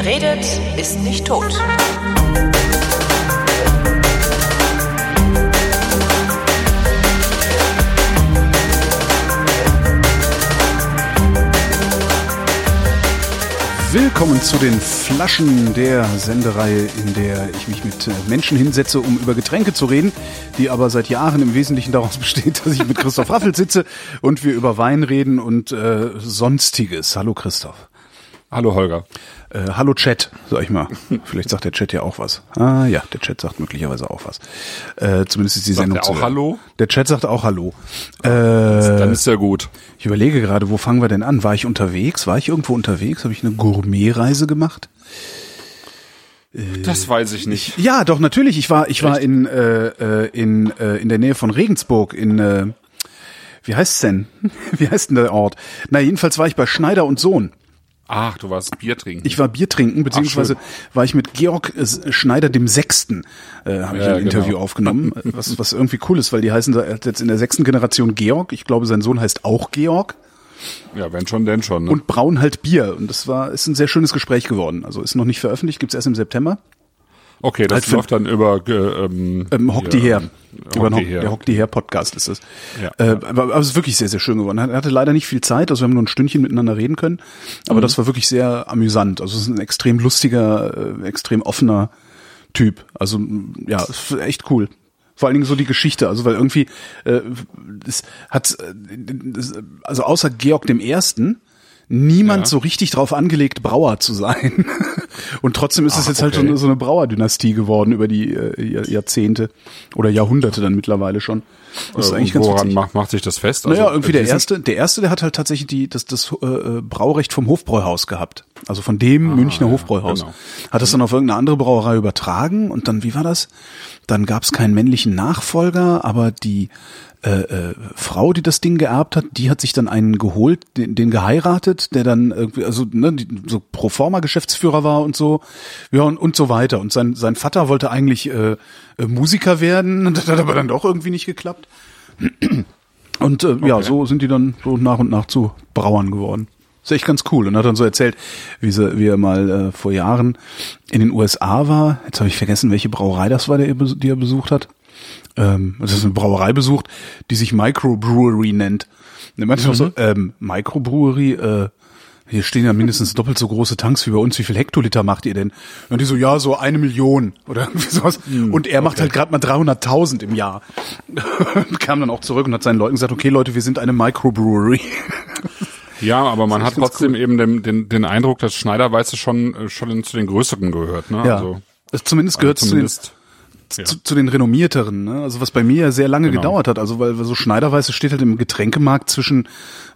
Wer redet, ist nicht tot. Willkommen zu den Flaschen der Sendereihe, in der ich mich mit äh, Menschen hinsetze, um über Getränke zu reden, die aber seit Jahren im Wesentlichen daraus besteht, dass ich mit Christoph Raffel sitze und wir über Wein reden und äh, sonstiges. Hallo Christoph. Hallo Holger. Äh, hallo Chat, sag ich mal. Vielleicht sagt der Chat ja auch was. Ah ja, der Chat sagt möglicherweise auch was. Äh, zumindest ist die Sagt Sendung er auch zu- Hallo? Der Chat sagt auch Hallo. Äh, Dann ist ja gut. ich überlege gerade, wo fangen wir denn an? War ich unterwegs? War ich irgendwo unterwegs? Habe ich eine Gourmetreise gemacht? Das weiß ich nicht. Ja, doch natürlich. Ich war, ich war in äh, äh, in äh, in der Nähe von Regensburg in äh, wie heißt's denn? Wie heißt denn der Ort? Na jedenfalls war ich bei Schneider und Sohn. Ach, du warst Bier trinken. Ich war Bier trinken, beziehungsweise war ich mit Georg äh, Schneider dem Sechsten, äh, habe ich Ja, ein Interview genau. aufgenommen, äh, was, was irgendwie cool ist, weil die heißen jetzt in der sechsten Generation Georg. Ich glaube, sein Sohn heißt auch Georg. ja, wenn schon, denn schon. Ne? Und braun halt Bier. Und das war, ist ein sehr schönes Gespräch geworden. Also ist noch nicht veröffentlicht, gibt's erst im September. Okay, das für- läuft dann über äh, ähm, Ähm, Hock die her. Über den Hock der Hock die her Podcast ist es. Ja. Äh, aber, aber es ist wirklich sehr, sehr schön geworden. Er hatte leider nicht viel Zeit, also wir haben nur ein Stündchen miteinander reden können. Aber Mhm. das war wirklich sehr amüsant. Also es ist ein extrem lustiger, äh, extrem offener Typ. Also ja, echt cool. Vor allen Dingen so die Geschichte, also weil irgendwie äh, es hat äh, also außer Georg dem Ersten niemand Ja. so richtig drauf angelegt, Brauer zu sein. Und trotzdem ist es Ach, jetzt halt so okay. eine, so eine Brauerdynastie geworden über die äh, Jahr- Jahrzehnte oder Jahrhunderte dann mittlerweile schon. Das ist Äh, eigentlich ganz woran macht, macht sich das fest? Naja, Also, irgendwie äh, der erste, der erste, der hat halt tatsächlich die, das, das äh, Braurecht vom Hofbräuhaus gehabt. Also von dem Münchner Hofbräuhaus. genau. Hat es dann auf irgendeine andere Brauerei übertragen und dann, wie war das? Dann gab es keinen männlichen Nachfolger, aber die äh, äh, Frau, die das Ding geerbt hat, die hat sich dann einen geholt, den, den geheiratet, der dann irgendwie, also ne, die, so pro forma Geschäftsführer war und so, ja und, und so weiter. Und sein sein Vater wollte eigentlich äh, äh, Musiker werden, das hat aber dann doch irgendwie nicht geklappt. Und äh, ja, so sind die dann so nach und nach zu Brauern geworden. Ist echt ganz cool. Und hat dann so erzählt, wie, sie, wie er mal äh, vor Jahren in den USA war. Jetzt habe ich vergessen, welche Brauerei das war, der, er die er besucht hat. Ähm, das ist eine Brauerei besucht, die sich Microbrewery nennt. Und er meinte noch so, ähm, Microbrewery, äh, hier stehen ja mindestens doppelt so große Tanks wie bei uns. Wie viel Hektoliter macht ihr denn? Und die so, ja, so eine Million oder irgendwie sowas. und er macht halt gerade mal 300.000 im Jahr. und kam dann auch zurück und hat seinen Leuten gesagt, okay Leute, wir sind eine Microbrewery. Ja, aber man hat trotzdem eben den, den, den Eindruck, dass Schneiderweiße schon, äh, schon zu den größeren gehört. Ne? Ja. Also, zumindest gehört also zumindest, zu den, zu, zu den renommierteren, ne? Also was bei mir ja sehr lange Genau. gedauert hat. Also weil so Schneiderweiße steht halt im Getränkemarkt zwischen,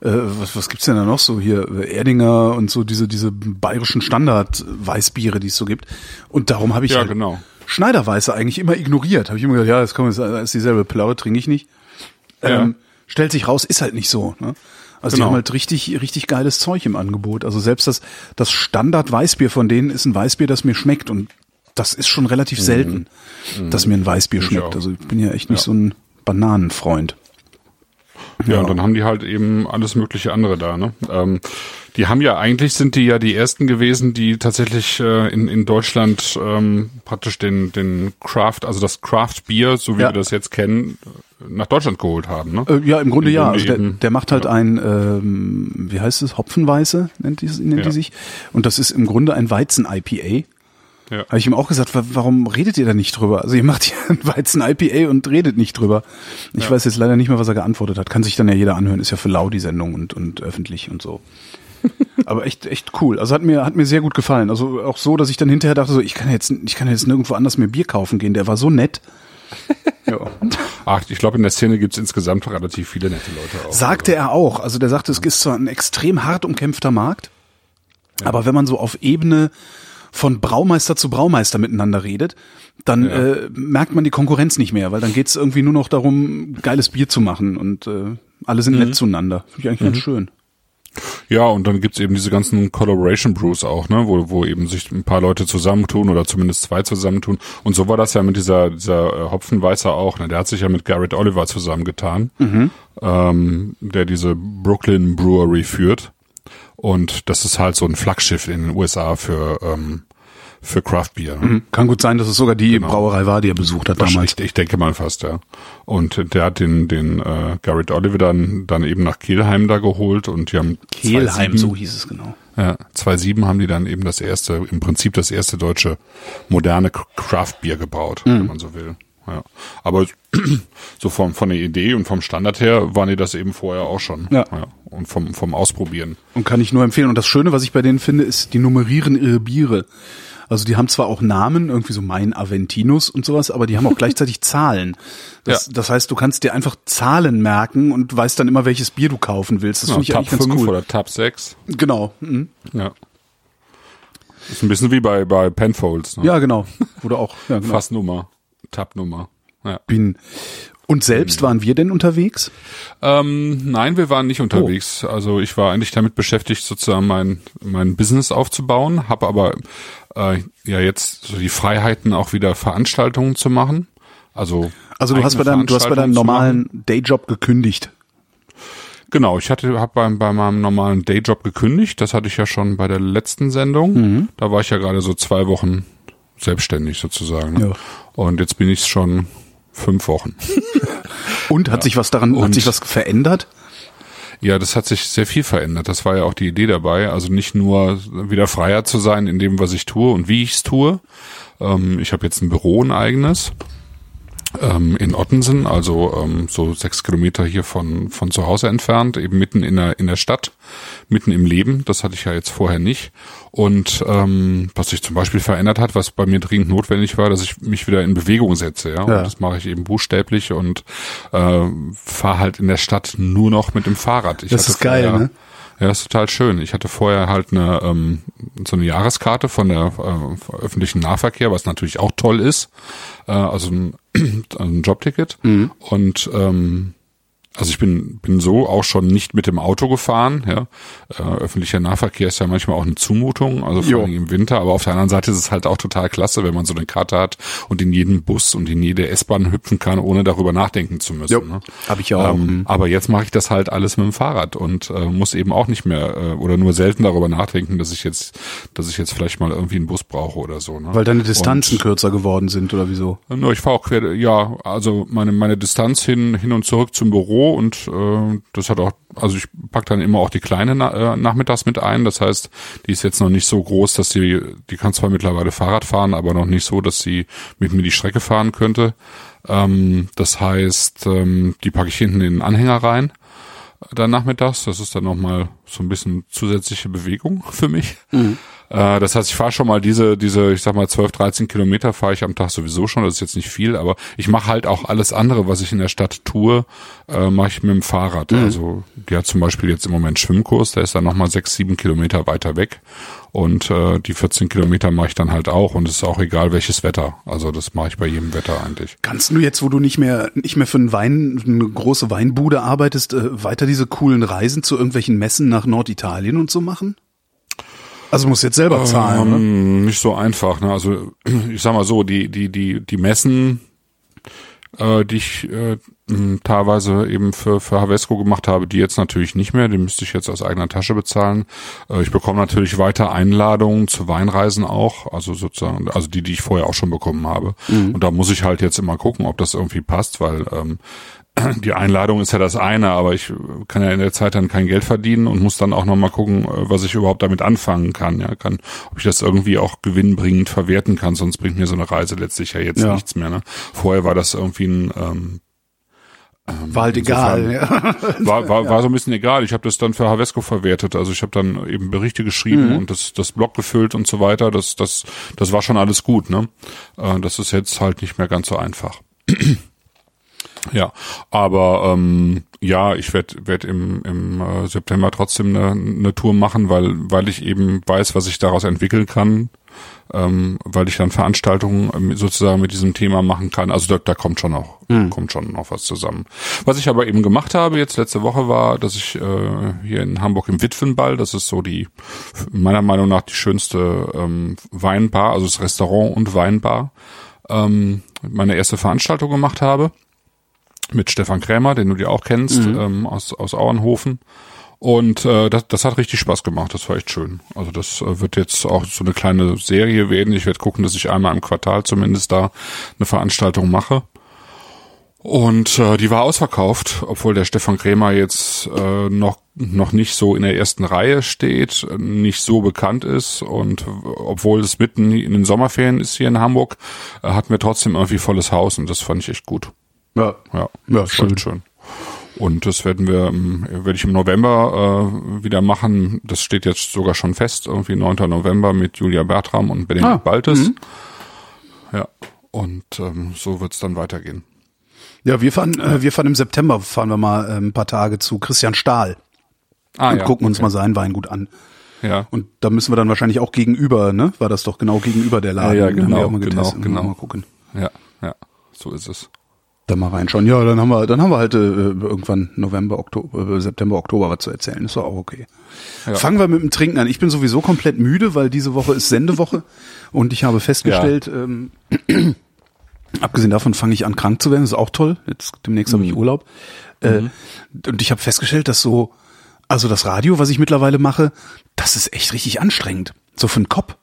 äh, was, was gibt's denn da noch so hier, Erdinger und so diese, diese bayerischen Standard-Weißbiere, die es so gibt. Und darum habe ich Ja, halt genau. Schneiderweiße eigentlich immer ignoriert. Habe ich immer gesagt, ja, das, komm, das ist dieselbe Plörre, trinke ich nicht. Ja. Ähm, stellt sich raus, ist halt nicht so. Ne? Also die Genau. haben halt richtig, richtig geiles Zeug im Angebot. Also selbst das, das Standard-Weißbier von denen ist ein Weißbier, das mir schmeckt. Und das ist schon relativ selten, dass mir ein Weißbier Mhm. Ich schmeckt. Also ich bin ja echt nicht Ja. so ein Bananenfreund. Ja, Ja. und dann haben die halt eben alles mögliche andere da. Ne? Ähm, die haben ja eigentlich sind die ja die ersten gewesen, die tatsächlich äh, in, in Deutschland ähm, praktisch den den Craft, also das Craft Bier, so wie Ja. wir das jetzt kennen, nach Deutschland geholt haben. Ne? Äh, ja, im Grunde Im ja. Grunde Also der, eben, der macht halt ein, ähm, wie heißt es, Hopfenweiße nennt die, nennt Ja. die sich. Und das ist im Grunde ein Weizen-IPA. Ja. Habe ich ihm auch gesagt, wa- warum redet ihr da nicht drüber? Also ihr macht hier ein Weizen-IPA und redet nicht drüber. Ich weiß jetzt leider nicht mehr, was er geantwortet hat. Kann sich dann ja jeder anhören. Ist ja für lau die Sendung und, und öffentlich und so. Aber echt, echt cool. Also hat mir, hat mir sehr gut gefallen. Also auch so, dass ich dann hinterher dachte, so, ich kann jetzt, ich kann jetzt nirgendwo anders mehr Bier kaufen gehen. Der war so nett. Ja. Ach, ich glaube, in der Szene gibt's insgesamt relativ viele nette Leute auch. Sagte er auch. Also der sagte, es ist zwar ein extrem hart umkämpfter Markt, aber wenn man so auf Ebene von Braumeister zu Braumeister miteinander redet, dann Ja. äh, merkt man die Konkurrenz nicht mehr, weil dann geht's irgendwie nur noch darum, geiles Bier zu machen und äh, alle sind nett zueinander. Finde ich eigentlich ganz schön. Ja, und dann gibt's eben diese ganzen Collaboration Brews auch, ne, wo, wo eben sich ein paar Leute zusammentun oder zumindest zwei zusammentun. Und so war das ja mit dieser, dieser äh, Hopfenweißer auch, ne? Der hat sich ja mit Garrett Oliver zusammengetan, ähm, der diese Brooklyn Brewery führt. Und das ist halt so ein Flaggschiff in den USA für ähm, für Craft Beer. Ne? Mhm. Kann gut sein, dass es sogar die Genau. Brauerei war, die er besucht hat damals. Ich, ich denke mal fast, ja. Und der hat den, den äh, Garrett Oliver dann, dann eben nach Kelheim da geholt und die haben Kehlheim, 2,7 so hieß es genau. Ja, 2.7 haben die dann eben das erste, im Prinzip das erste deutsche moderne Craft Beer gebraut, Mhm. wenn man so will. Ja. Aber so vom, von der Idee und vom Standard her waren die das eben vorher auch schon. Ja. Und vom, vom Ausprobieren. Und kann ich nur empfehlen. Und das Schöne, was ich bei denen finde, ist, die nummerieren ihre Biere. Also die haben zwar auch Namen, irgendwie so mein Aventinus und sowas, aber die haben auch gleichzeitig Zahlen. Das, Ja. das heißt, du kannst dir einfach Zahlen merken und weißt dann immer, welches Bier du kaufen willst. Das Ja, finde ich Tab eigentlich ganz 5 cool. oder Tab 6. Genau. Mhm. Ja. Ist ein bisschen wie bei, bei Penfolds. Ne? Ja, genau. Oder auch. Ja, genau. Fassnummer. Tab-Nummer. Ja. Bin. Und selbst waren wir denn unterwegs? Ähm, nein, wir waren nicht unterwegs. Also ich war eigentlich damit beschäftigt, sozusagen mein mein Business aufzubauen, habe aber äh, ja jetzt so die Freiheiten auch wieder Veranstaltungen zu machen. Also Also du hast bei deinem, du hast bei deinem normalen Dayjob gekündigt. Genau, ich hatte habe bei, bei meinem normalen Dayjob gekündigt. Das hatte ich ja schon bei der letzten Sendung. Mhm. Da war ich ja gerade so zwei Wochen selbstständig sozusagen. Ne? Ja. Und jetzt bin ich schon fünf Wochen. Und hat sich was daran, hat Und- sich was verändert? Ja, das hat sich sehr viel verändert. Das war ja auch die Idee dabei. Also nicht nur wieder freier zu sein in dem, was ich tue und wie ich es tue. Ähm, ich habe jetzt ein Büro, ein eigenes, ähm, in Ottensen, also ähm, so sechs Kilometer hier von, von zu Hause entfernt, eben mitten in der, in der Stadt, mitten im Leben. Das hatte ich ja jetzt vorher nicht. Und ähm, was sich zum Beispiel verändert hat, was bei mir dringend notwendig war, dass ich mich wieder in Bewegung setze. Ja, Ja. Und das mache ich eben buchstäblich und äh, fahre halt in der Stadt nur noch mit dem Fahrrad. Ich Das ist geil, vorher- ne? Ja, ist total schön. Ich hatte vorher halt eine ähm, so eine Jahreskarte von der äh, öffentlichen Nahverkehr, was natürlich auch toll ist. Äh, also ein, ein Jobticket. Mhm. Und ähm, also ich bin bin so auch schon nicht mit dem Auto gefahren. Ja, äh, öffentlicher Nahverkehr ist ja manchmal auch eine Zumutung, also vor allem im Winter. Aber auf der anderen Seite ist es halt auch total klasse, wenn man so eine Karte hat und in jeden Bus und in jede S-Bahn hüpfen kann, ohne darüber nachdenken zu müssen. Jo, ne? hab ich ja auch. Ähm, Mhm. aber jetzt mache ich das halt alles mit dem Fahrrad und äh, muss eben auch nicht mehr äh, oder nur selten darüber nachdenken, dass ich jetzt, dass ich jetzt vielleicht mal irgendwie einen Bus brauche oder so. Ne? Weil deine Distanzen Und, kürzer geworden sind oder wieso? nur ich fahre auch quer, ja, also meine meine Distanz hin hin und zurück zum Büro und äh, das hat auch, also ich pack dann immer auch die kleine na, äh, nachmittags mit ein. Das heißt, die ist jetzt noch nicht so groß, dass die die kann zwar mittlerweile Fahrrad fahren, aber noch nicht so, dass sie mit mir die Strecke fahren könnte. Ähm, das heißt, ähm, die packe ich hinten in den Anhänger rein dann nachmittags. Das ist dann nochmal so ein bisschen zusätzliche Bewegung für mich. Äh, das heißt, ich fahre schon mal diese, diese, ich sag mal, 12, 13 Kilometer fahre ich am Tag sowieso schon. Das ist jetzt nicht viel, aber ich mache halt auch alles andere, was ich in der Stadt tue, äh, mache ich mit dem Fahrrad. Also die hat zum Beispiel jetzt im Moment Schwimmkurs, der ist dann nochmal 6, 7 Kilometer weiter weg. Und äh, die 14 Kilometer mache ich dann halt auch und es ist auch egal welches Wetter. Also das mache ich bei jedem Wetter eigentlich. Kannst du jetzt, wo du nicht mehr nicht mehr für einen Wein, eine große Weinbude arbeitest, äh, weiter diese coolen Reisen zu irgendwelchen Messen nach Norditalien und so machen? Also musst du jetzt selber zahlen, ne? Ähm, nicht so einfach. Ne? Also ich sag mal so, die die die die Messen, äh, die ich äh, teilweise eben für für Havesco gemacht habe, die jetzt natürlich nicht mehr. Die müsste ich jetzt aus eigener Tasche bezahlen. Äh, ich bekomme natürlich weiter Einladungen zu Weinreisen auch, also sozusagen, also die die ich vorher auch schon bekommen habe. Und da muss ich halt jetzt immer gucken, ob das irgendwie passt, weil ähm, die Einladung ist ja das eine, aber ich kann ja in der Zeit dann kein Geld verdienen und muss dann auch nochmal gucken, äh, was ich überhaupt damit anfangen kann. Ja, kann, ob ich das irgendwie auch gewinnbringend verwerten kann, sonst bringt mir so eine Reise letztlich ja jetzt Ja. nichts mehr. Ne? Vorher war das irgendwie ein ähm, War halt egal. Ja. war, war, war so ein bisschen egal. Ich habe das dann für Havesco verwertet. Also ich habe dann eben Berichte geschrieben Mhm. und das, das Blog gefüllt und so weiter. Das, das, das war schon alles gut. Ne? Äh, das ist jetzt halt nicht mehr ganz so einfach. Ja, aber ähm, ja, ich werde werd im, im äh, September trotzdem eine, eine Tour machen, weil weil ich eben weiß, was ich daraus entwickeln kann, ähm, weil ich dann Veranstaltungen ähm, sozusagen mit diesem Thema machen kann. Also da, da kommt schon noch kommt schon noch was zusammen. Was ich aber eben gemacht habe jetzt letzte Woche war, dass ich äh, hier in Hamburg im Witwenball, das ist so die meiner Meinung nach die schönste ähm, Weinbar, also das Restaurant und Weinbar, ähm, meine erste Veranstaltung gemacht habe mit Stefan Krämer, den du dir auch kennst, ähm, aus, aus Auernhofen. Und äh, das, das hat richtig Spaß gemacht, das war echt schön. Also das äh, wird jetzt auch so eine kleine Serie werden. Ich werde gucken, dass ich einmal im Quartal zumindest da eine Veranstaltung mache. Und äh, die war ausverkauft, obwohl der Stefan Krämer jetzt äh, noch noch nicht so in der ersten Reihe steht, nicht so bekannt ist und obwohl es mitten in den Sommerferien ist hier in Hamburg, äh, hatten wir trotzdem irgendwie volles Haus und das fand ich echt gut. Ja. Ja, Ja, schön. schön. Und das werden wir, ähm, werde ich im November äh, wieder machen. Das steht jetzt sogar schon fest, irgendwie 9. November mit Julia Bertram und Benedikt Ah, Baltes. Ja, und ähm, so wird's dann weitergehen. Ja, wir fahren, äh, wir fahren im September, fahren wir mal äh, ein paar Tage zu Christian Stahl Ah, und ja, gucken uns okay. mal sein Weingut an. Ja, Und da müssen wir dann wahrscheinlich auch gegenüber, ne? War das doch genau gegenüber der Laden? Ja, ja, genau, genau, genau. Mal gucken. ja, ja, so ist es. Da mal reinschauen. Ja, dann haben wir, dann haben wir halt äh, irgendwann November, Oktober, äh, September, Oktober was zu erzählen. Ist doch auch okay. Ja. Fangen wir mit dem Trinken an. Ich bin sowieso komplett müde, weil diese Woche ist Sendewoche und ich habe festgestellt, ähm, abgesehen davon fange ich an krank zu werden. Das ist auch toll. Jetzt demnächst Mhm. habe ich Urlaub. Äh, und ich habe festgestellt, dass so, also das Radio, was ich mittlerweile mache, das ist echt richtig anstrengend. So für den Kopf.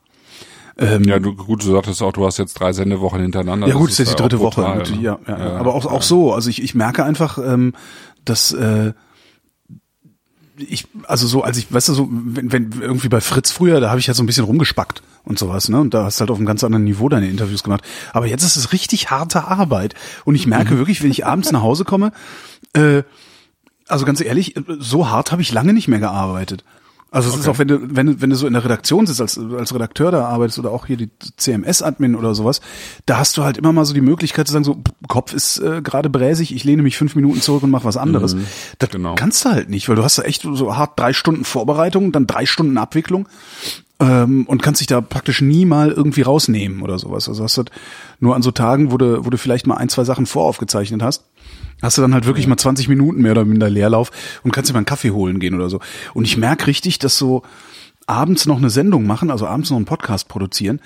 Ähm, Ja, du, gut, du sagtest auch, du hast jetzt drei Sendewochen hintereinander. ja gut, ist ist jetzt die dritte Woche. brutal, natürlich, ne? ja, ja, Ja, Aber auch, auch so. Also ich, ich merke einfach, ähm, dass äh, ich, also so, als ich, weißt du, so, wenn, wenn irgendwie bei Fritz früher, da habe ich halt so ein bisschen rumgespackt und sowas, ne? Und da hast du halt auf einem ganz anderen Niveau deine Interviews gemacht. Aber jetzt ist es richtig harte Arbeit. Und ich merke wirklich, wenn ich abends nach Hause komme, äh, also ganz ehrlich, so hart habe ich lange nicht mehr gearbeitet. Also es ist auch, wenn du, wenn du, wenn du so in der Redaktion sitzt, als, als Redakteur da arbeitest oder auch hier die CMS-Admin oder sowas, da hast du halt immer mal so die Möglichkeit zu sagen, so, Kopf ist äh, gerade bräsig, ich lehne mich fünf Minuten zurück und mache was anderes. das genau. kannst du halt nicht, weil du hast da echt so hart drei Stunden Vorbereitung, dann drei Stunden Abwicklung ähm, und kannst dich da praktisch nie mal irgendwie rausnehmen oder sowas. Also hast du halt nur an so Tagen, wo du, wo du vielleicht mal ein, zwei Sachen voraufgezeichnet hast, hast du dann halt wirklich mal 20 Minuten mehr oder minder Leerlauf und kannst dir mal einen Kaffee holen gehen oder so. Und ich merke richtig, dass so abends noch eine Sendung machen, also abends noch einen Podcast produzieren,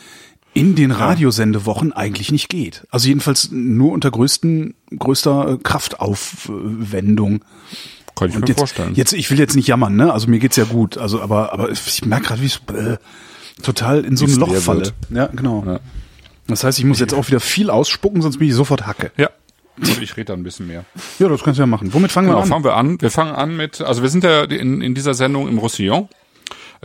in den Radiosendewochen eigentlich nicht geht. Also jedenfalls nur unter größten, größter äh, Kraftaufwendung. Kann ich Und mir jetzt, vorstellen. jetzt, ich will jetzt nicht jammern, ne? Also mir geht's ja gut. Also, aber, aber ich merke gerade, wie ich äh, total in so ein Loch falle. Ja, genau. Ja. Das heißt, ich muss jetzt auch wieder viel ausspucken, sonst bin ich sofort Hacke. Ja. Ich rede da ein bisschen mehr. Ja, das kannst du ja machen. Womit fangen Genau, wir an? fangen wir an. Wir fangen an mit, also wir sind ja in, in dieser Sendung im Roussillon.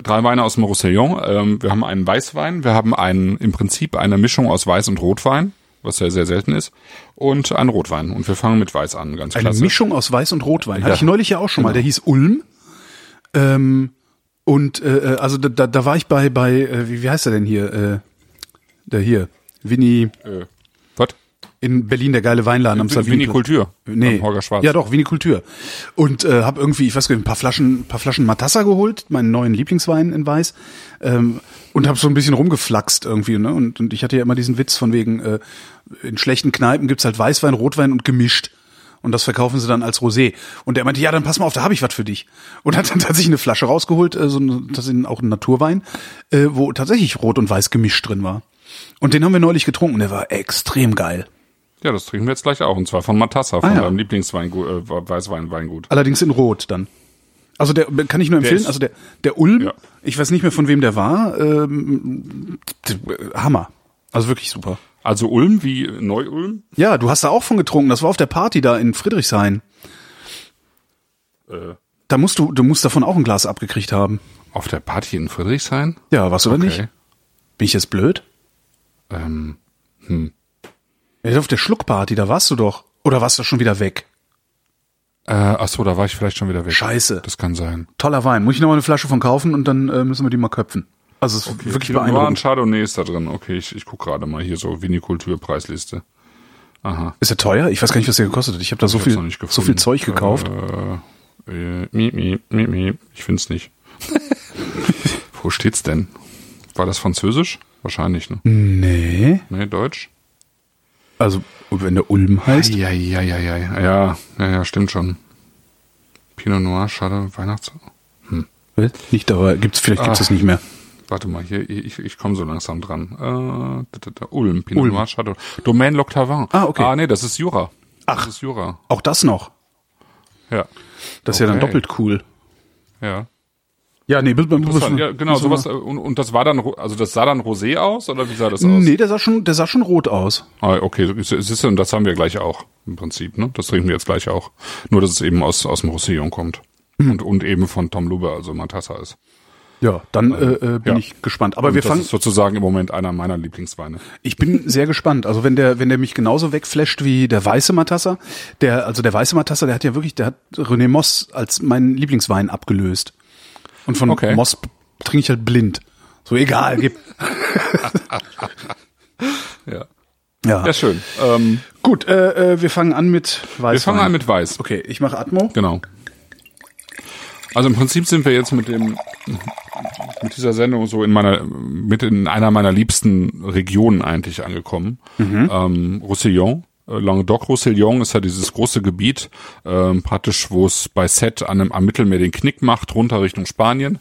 Drei Weine aus dem Roussillon. Ähm, wir haben einen Weißwein, wir haben einen, im Prinzip eine Mischung aus Weiß und Rotwein, was ja sehr selten ist, und einen Rotwein. Und wir fangen mit Weiß an, ganz Eine klasse. Mischung aus Weiß und Rotwein. Hatte Ja. ich neulich ja auch schon mal. Genau. Der hieß Ulm. Ähm, und äh, also da, da, da war ich bei, bei äh, wie, wie heißt er denn hier? Äh, der hier. Winnie Äh? In Berlin, der geile Weinladen am Savin. Vinikultur. Nee. Holger Schwarz. Ja doch, Vinikultur. Und äh, habe irgendwie, ich weiß gar nicht, ein paar Flaschen, ein paar Flaschen Matassa geholt, meinen neuen Lieblingswein in Weiß. Ähm, und habe so ein bisschen rumgeflaxt irgendwie, ne? Und, und ich hatte ja immer diesen Witz von wegen, äh, in schlechten Kneipen gibt's halt Weißwein, Rotwein und gemischt. Und das verkaufen sie dann als Rosé. Und der meinte, ja, dann pass mal auf, da habe ich was für dich. Und hat dann tatsächlich eine Flasche rausgeholt, äh, so ein, tatsächlich auch ein Naturwein, äh, wo tatsächlich Rot und Weiß gemischt drin war. Und den haben wir neulich getrunken, der war extrem geil. Ja, das trinken wir jetzt gleich auch. Und zwar von Matassa, von Ah, ja. deinem Lieblingsweingut, äh. Allerdings in Rot dann. Also der kann ich nur empfehlen, also der der Ulm, Ja. ich weiß nicht mehr von wem der war, ähm, Hammer. Also wirklich super. Also Ulm wie Neu-Ulm? Ja, du hast da auch von getrunken, das war auf der Party da in Friedrichshain. Äh, Da musst du du musst davon auch ein Glas abgekriegt haben. auf der Party in Friedrichshain? Ja, warst du oder Okay. nicht? Bin ich jetzt blöd? Ähm, Ja, auf der Schluckparty, da warst du doch. Oder warst du schon wieder weg? äh, ach so, da war ich vielleicht schon wieder weg. Scheiße. Das kann sein. Toller Wein. Muss ich noch mal eine Flasche von kaufen und dann äh, müssen wir die mal köpfen. Also es ist wirklich Pinot Noir und beeindruckend. Chardonnay ist da drin. Okay, ich, ich guck gerade mal hier so Vinikultur-Preisliste. Aha. Ist der teuer? Ich weiß gar nicht, was der gekostet hat. Ich habe da so hab's viel so viel. Zeug gekauft. Äh, äh, mi, mi, mi, mi. Ich find's nicht. Wo steht's denn? War das Französisch? Wahrscheinlich, ne? Nee. Nee, Deutsch? Also, wenn der Ulm heißt. Ja, ja, ja, ja, ja, ja, ja, stimmt schon. Pinot Noir, schade, Weihnachts... Nicht dabei. Gibt's, vielleicht gibt's Ah. es nicht mehr. Warte mal, hier, ich, ich komme so langsam dran. Äh, Ulm, Pinot. Noir, Chardonnay. Domaine L'Octavin. Ah, okay. Ah, nee, das ist Jura. Ach. Das ist Jura. Auch das noch. Ja. Das ist ja dann doppelt cool. Ja. Ja, nee, bis, bis, Ja, genau, bis- sowas, äh, und, und das war dann, also das sah dann rosé aus, oder wie sah das aus? Nee, der sah schon, der sah schon rot aus. Ah, okay, es ist, und das haben wir gleich auch, im Prinzip, ne? Das trinken wir jetzt gleich auch. Nur, dass es eben aus, aus dem Roussillon kommt. Hm. Und, und eben von Tom Lube, also Matassa ist. Ja, dann äh, äh, bin ja. ich gespannt. Aber Und wir das fangen. ist sozusagen im Moment einer meiner Lieblingsweine. Ich bin sehr gespannt. Also wenn der, wenn der mich genauso wegflasht wie der weiße Matassa, der, also der weiße Matassa, der hat ja wirklich, der hat René Moss als meinen Lieblingswein abgelöst. Und von Okay. Moss trinke ich halt blind. So egal, gib. Ja. Ja. Ja, schön. Ähm, Gut, äh, äh, wir fangen an mit Weißwein. wir fangen an mit Weiß. Okay, ich mache Atmo. Genau. Also im Prinzip sind wir jetzt mit dem mit dieser Sendung so in meiner mit in einer meiner liebsten Regionen eigentlich angekommen. Ähm, Roussillon. Äh, Languedoc-Roussillon ist ja dieses große Gebiet, ähm, praktisch, wo es bei Set an dem, am Mittelmeer den Knick macht, runter Richtung Spanien.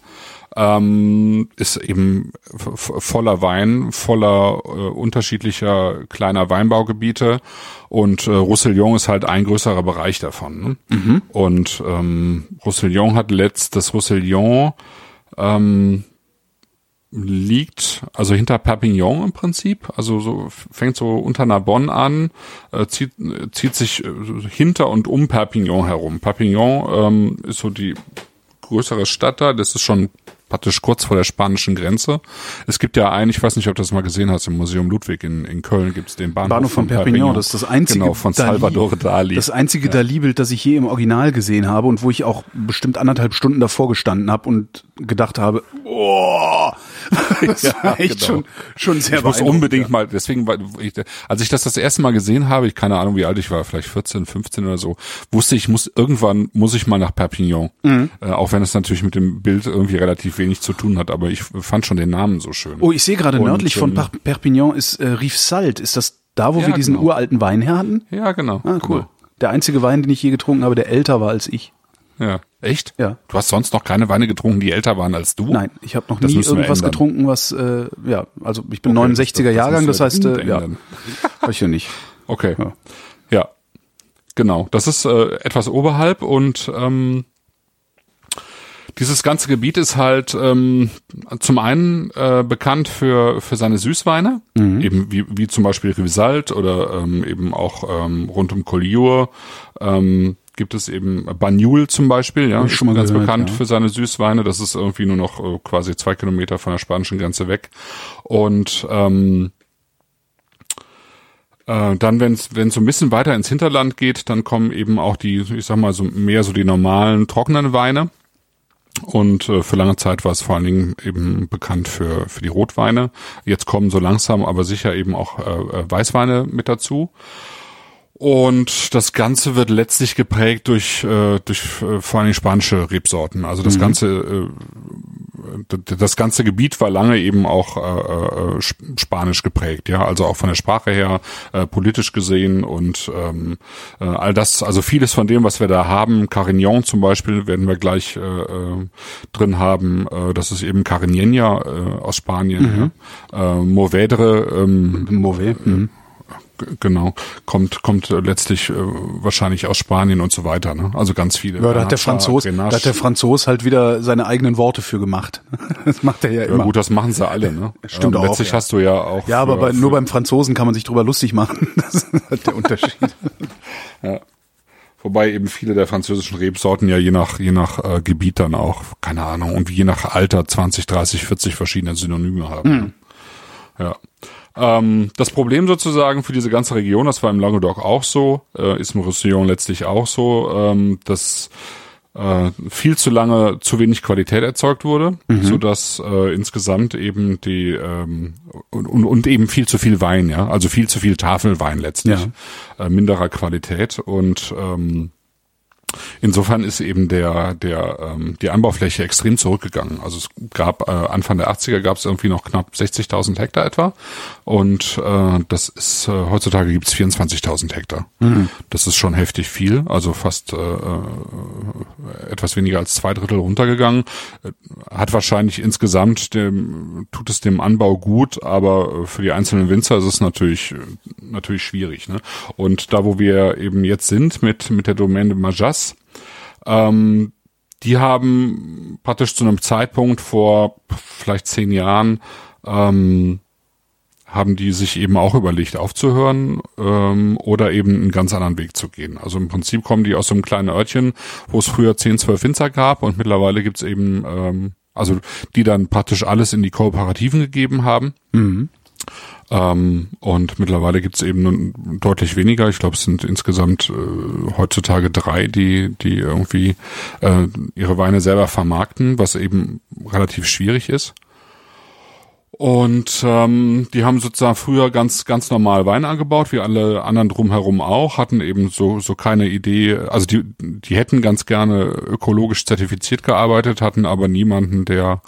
Ähm, ist eben voller Wein, voller äh, unterschiedlicher kleiner Weinbaugebiete und äh, Roussillon ist halt ein größerer Bereich davon. Ne? Und ähm, Roussillon hat letzt das Roussillon ähm, liegt also hinter Perpignan im Prinzip, also so fängt so unter Narbonne an, äh, zieht, äh, zieht sich äh, hinter und um Perpignan herum. Perpignan ähm, ist so die größere Stadt da, das ist schon praktisch kurz vor der spanischen Grenze. Es gibt ja einen, ich weiß nicht, ob du das mal gesehen hast, im Museum Ludwig in, in Köln gibt's den Bahnhof, Bahnhof von Perpignan, das ist das einzige Genau, von Dali- Salvador Dali. Das einzige Dali-Bild, das ich je im Original gesehen habe und wo ich auch bestimmt anderthalb Stunden davor gestanden habe und gedacht habe, oh, das Ja, war echt genau. schon, schon sehr ich muss unbedingt ja. mal, deswegen, war ich, als ich das das erste Mal gesehen habe, ich keine Ahnung, wie alt ich war, vielleicht 14, 15 oder so, wusste ich, muss irgendwann muss ich mal nach Perpignan, Mhm. äh, auch wenn es natürlich mit dem Bild irgendwie relativ wenig zu tun hat, aber ich fand schon den Namen so schön. Oh, ich sehe gerade nördlich von ähm, Per- Perpignan ist äh, Rief Salt. Ist das da, wo Ja, wir diesen genau. uralten Wein her hatten? Ja, genau. Ah, cool. Genau. Der einzige Wein, den ich je getrunken habe, der älter war als ich. Ja. Echt? Ja. Du hast sonst noch keine Weine getrunken, die älter waren als du? Nein, ich habe noch Das nie irgendwas getrunken, was, äh, ja, also ich bin Okay, 69er das- Jahrgang, das heißt, äh, ja, weiß ich ja nicht. Okay. Ja. Ja. Genau. Das ist äh, etwas oberhalb und ähm, dieses ganze Gebiet ist halt ähm, zum einen äh, bekannt für für seine Süßweine, eben wie wie zum Beispiel Rivisalt oder ähm, eben auch ähm, rund um Collioure ähm, gibt es eben Banyul zum Beispiel, ja, schon mal ganz gehört, bekannt ja. für seine Süßweine. Das ist irgendwie nur noch äh, quasi zwei Kilometer von der spanischen Grenze weg und ähm, äh, dann, wenn es wenn so ein bisschen weiter ins Hinterland geht, dann kommen eben auch die, ich sag mal, so mehr so die normalen trockenen Weine. Und äh, für lange Zeit war es vor allen Dingen eben bekannt für, für die Rotweine. Jetzt kommen so langsam aber sicher eben auch äh, äh, Weißweine mit dazu. Und das Ganze wird letztlich geprägt durch, äh, durch äh, vor allem spanische Rebsorten. Also das ganze, äh, das ganze Gebiet war lange eben auch äh, äh, sp- spanisch geprägt, ja, also auch von der Sprache her, äh, politisch gesehen und ähm, äh, all das, also vieles von dem, was wir da haben, Carignan zum Beispiel, werden wir gleich äh, äh, drin haben, äh, das ist eben Carignana äh, aus Spanien, ja. äh, Mourvedre, ähm, Mauvais. Mhm. Genau, kommt kommt äh, letztlich äh, wahrscheinlich aus Spanien und so weiter. Ne? Also ganz viele. Ja, da hat der Grenache, Franzos, da Grenache. hat der Franzos halt wieder seine eigenen Worte für gemacht. Das macht er ja ja, immer. gut, das machen sie alle. Ne? Stimmt ähm, auch, Letztlich ja. hast du ja auch. ja, aber für- bei, nur beim Franzosen kann man sich drüber lustig machen. Das ist halt der Unterschied. Wobei eben viele der französischen Rebsorten ja je nach je nach äh, Gebiet dann auch keine Ahnung und je nach Alter 20, 30, 40 verschiedene Synonyme haben. Hm. Ja. Ähm, das Problem sozusagen für diese ganze Region, das war im Languedoc auch so, äh, ist im Roussillon letztlich auch so, ähm, dass äh, viel zu lange zu wenig Qualität erzeugt wurde, so dass äh, insgesamt eben die ähm, und, und, und eben viel zu viel Wein, ja, also viel zu viel Tafelwein letztlich, äh, minderer Qualität. Und ähm, Insofern ist eben der der ähm, die Anbaufläche extrem zurückgegangen. Also es gab äh, Anfang der 80er gab es irgendwie noch knapp 60.000 Hektar etwa und äh, das ist äh, heutzutage gibt es 24.000 Hektar. Das ist schon heftig viel, also fast äh, äh, etwas weniger als zwei Drittel runtergegangen. Äh, Hat wahrscheinlich insgesamt dem tut es dem Anbau gut, aber äh, für die einzelnen Winzer ist es natürlich natürlich schwierig. Ne? Und da wo wir eben jetzt sind mit mit der Domaine de Majas ähm, die haben praktisch zu einem Zeitpunkt vor vielleicht zehn Jahren ähm, haben die sich eben auch überlegt aufzuhören ähm, oder eben einen ganz anderen Weg zu gehen. Also im Prinzip kommen die aus so einem kleinen Örtchen, wo es früher 10, 12 Winzer gab und mittlerweile gibt's eben, ähm, also die dann praktisch alles in die Kooperativen gegeben haben. Mhm. Ähm, und mittlerweile gibt's eben nun deutlich weniger. Ich glaube, es sind insgesamt äh, heutzutage drei, die, die irgendwie äh, ihre Weine selber vermarkten, was eben relativ schwierig ist. Und ähm, die haben sozusagen früher ganz ganz normal Wein angebaut, wie alle anderen drumherum auch, hatten eben so so keine Idee, also die die hätten ganz gerne ökologisch zertifiziert gearbeitet, hatten aber niemanden, der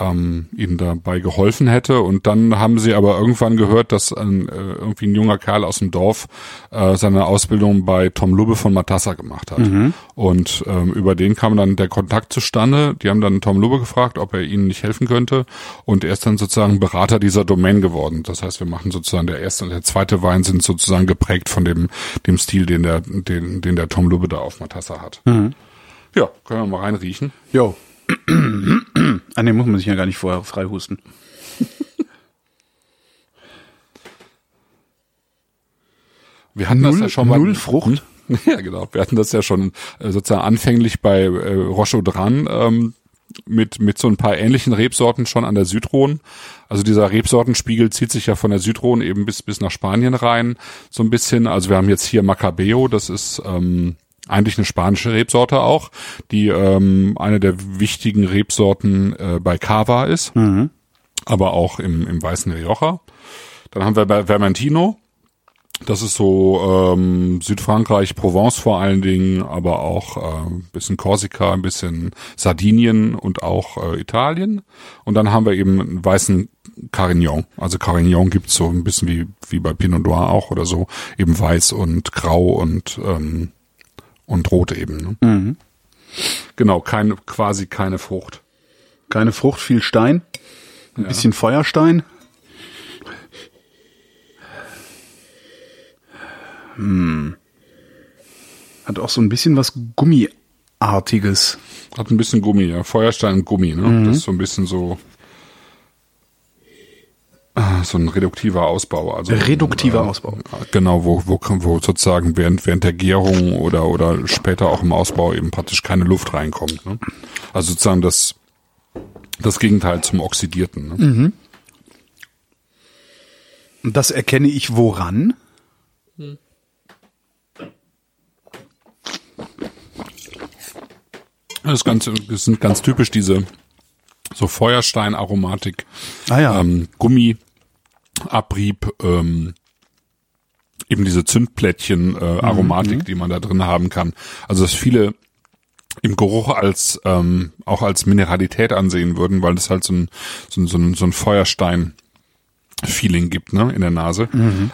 ähm, ihnen dabei geholfen hätte. Und dann haben sie aber irgendwann gehört, dass ein, äh, irgendwie ein junger Kerl aus dem Dorf äh, seine Ausbildung bei Tom Lubbe von Matassa gemacht hat. Und ähm, über den kam dann der Kontakt zustande. Die haben dann Tom Lubbe gefragt, ob er ihnen nicht helfen könnte. Und er ist dann sozusagen Berater dieser Domain geworden. Das heißt, wir machen sozusagen der erste und der zweite Wein sind sozusagen geprägt von dem, dem Stil, den der, den, den der Tom Lubbe da auf Matassa hat. Ja, können wir mal reinriechen. Jo. Ah ne, muss man sich ja gar nicht vorher freihusten. Wir hatten das Null- ja schon mal. null Frucht? Ja, genau. Wir hatten das ja schon äh, sozusagen anfänglich bei äh, Roche dran ähm, mit mit so ein paar ähnlichen Rebsorten schon an der Südrhone. Also dieser Rebsortenspiegel zieht sich ja von der Südrhone eben bis bis nach Spanien rein so ein bisschen. Also wir haben jetzt hier Macabeo, das ist ähm, eigentlich eine spanische Rebsorte auch, die ähm, eine der wichtigen Rebsorten äh, bei Cava ist, aber auch im, im weißen Rioja. Dann haben wir bei Vermentino, das ist so ähm, Südfrankreich, Provence vor allen Dingen, aber auch äh, ein bisschen Korsika, ein bisschen Sardinien und auch äh, Italien. Und dann haben wir eben einen weißen Carignan. Also Carignan gibt's so ein bisschen wie, wie bei Pinot Noir auch oder so, eben weiß und grau und, ähm, und rot eben. Ne? Genau, keine, quasi keine Frucht. Keine Frucht, viel Stein. Ein bisschen Feuerstein. Hm. Hat auch so ein bisschen was Gummiartiges. Hat ein bisschen Gummi, ja. Feuerstein und Gummi, ne? Das ist so ein bisschen so so ein reduktiver Ausbau. Also Reduktiver Ausbau. Genau, wo, wo, wo sozusagen während, während der Gärung oder, oder später auch im Ausbau eben praktisch keine Luft reinkommt. Ne? Also sozusagen das, das Gegenteil zum Oxidierten. Ne? Und das erkenne ich woran? Das, ist ganz, das sind ganz typisch diese so Feuerstein-Aromatik, Ah ja. ähm, Gummiabrieb, ähm, eben diese Zündplättchen äh, Aromatik, die man da drin haben kann. Also dass viele im Geruch als ähm, auch als Mineralität ansehen würden, weil das halt so ein so ein, so ein, so ein Feuerstein Feeling gibt, ne, in der Nase.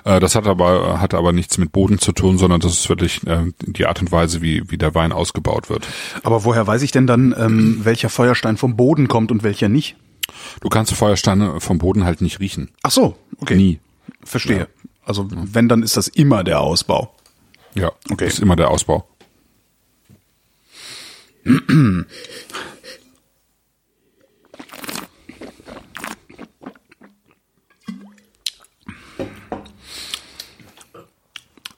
Äh, das hat aber hat aber nichts mit Boden zu tun, sondern das ist wirklich äh, die Art und Weise, wie wie der Wein ausgebaut wird. Aber woher weiß ich denn dann, ähm, welcher Feuerstein vom Boden kommt und welcher nicht? Du kannst Feuersteine vom Boden halt nicht riechen. Ach so, okay. Nie. Verstehe. Also wenn, dann ist das immer der Ausbau. Ja, Okay. ist immer der Ausbau.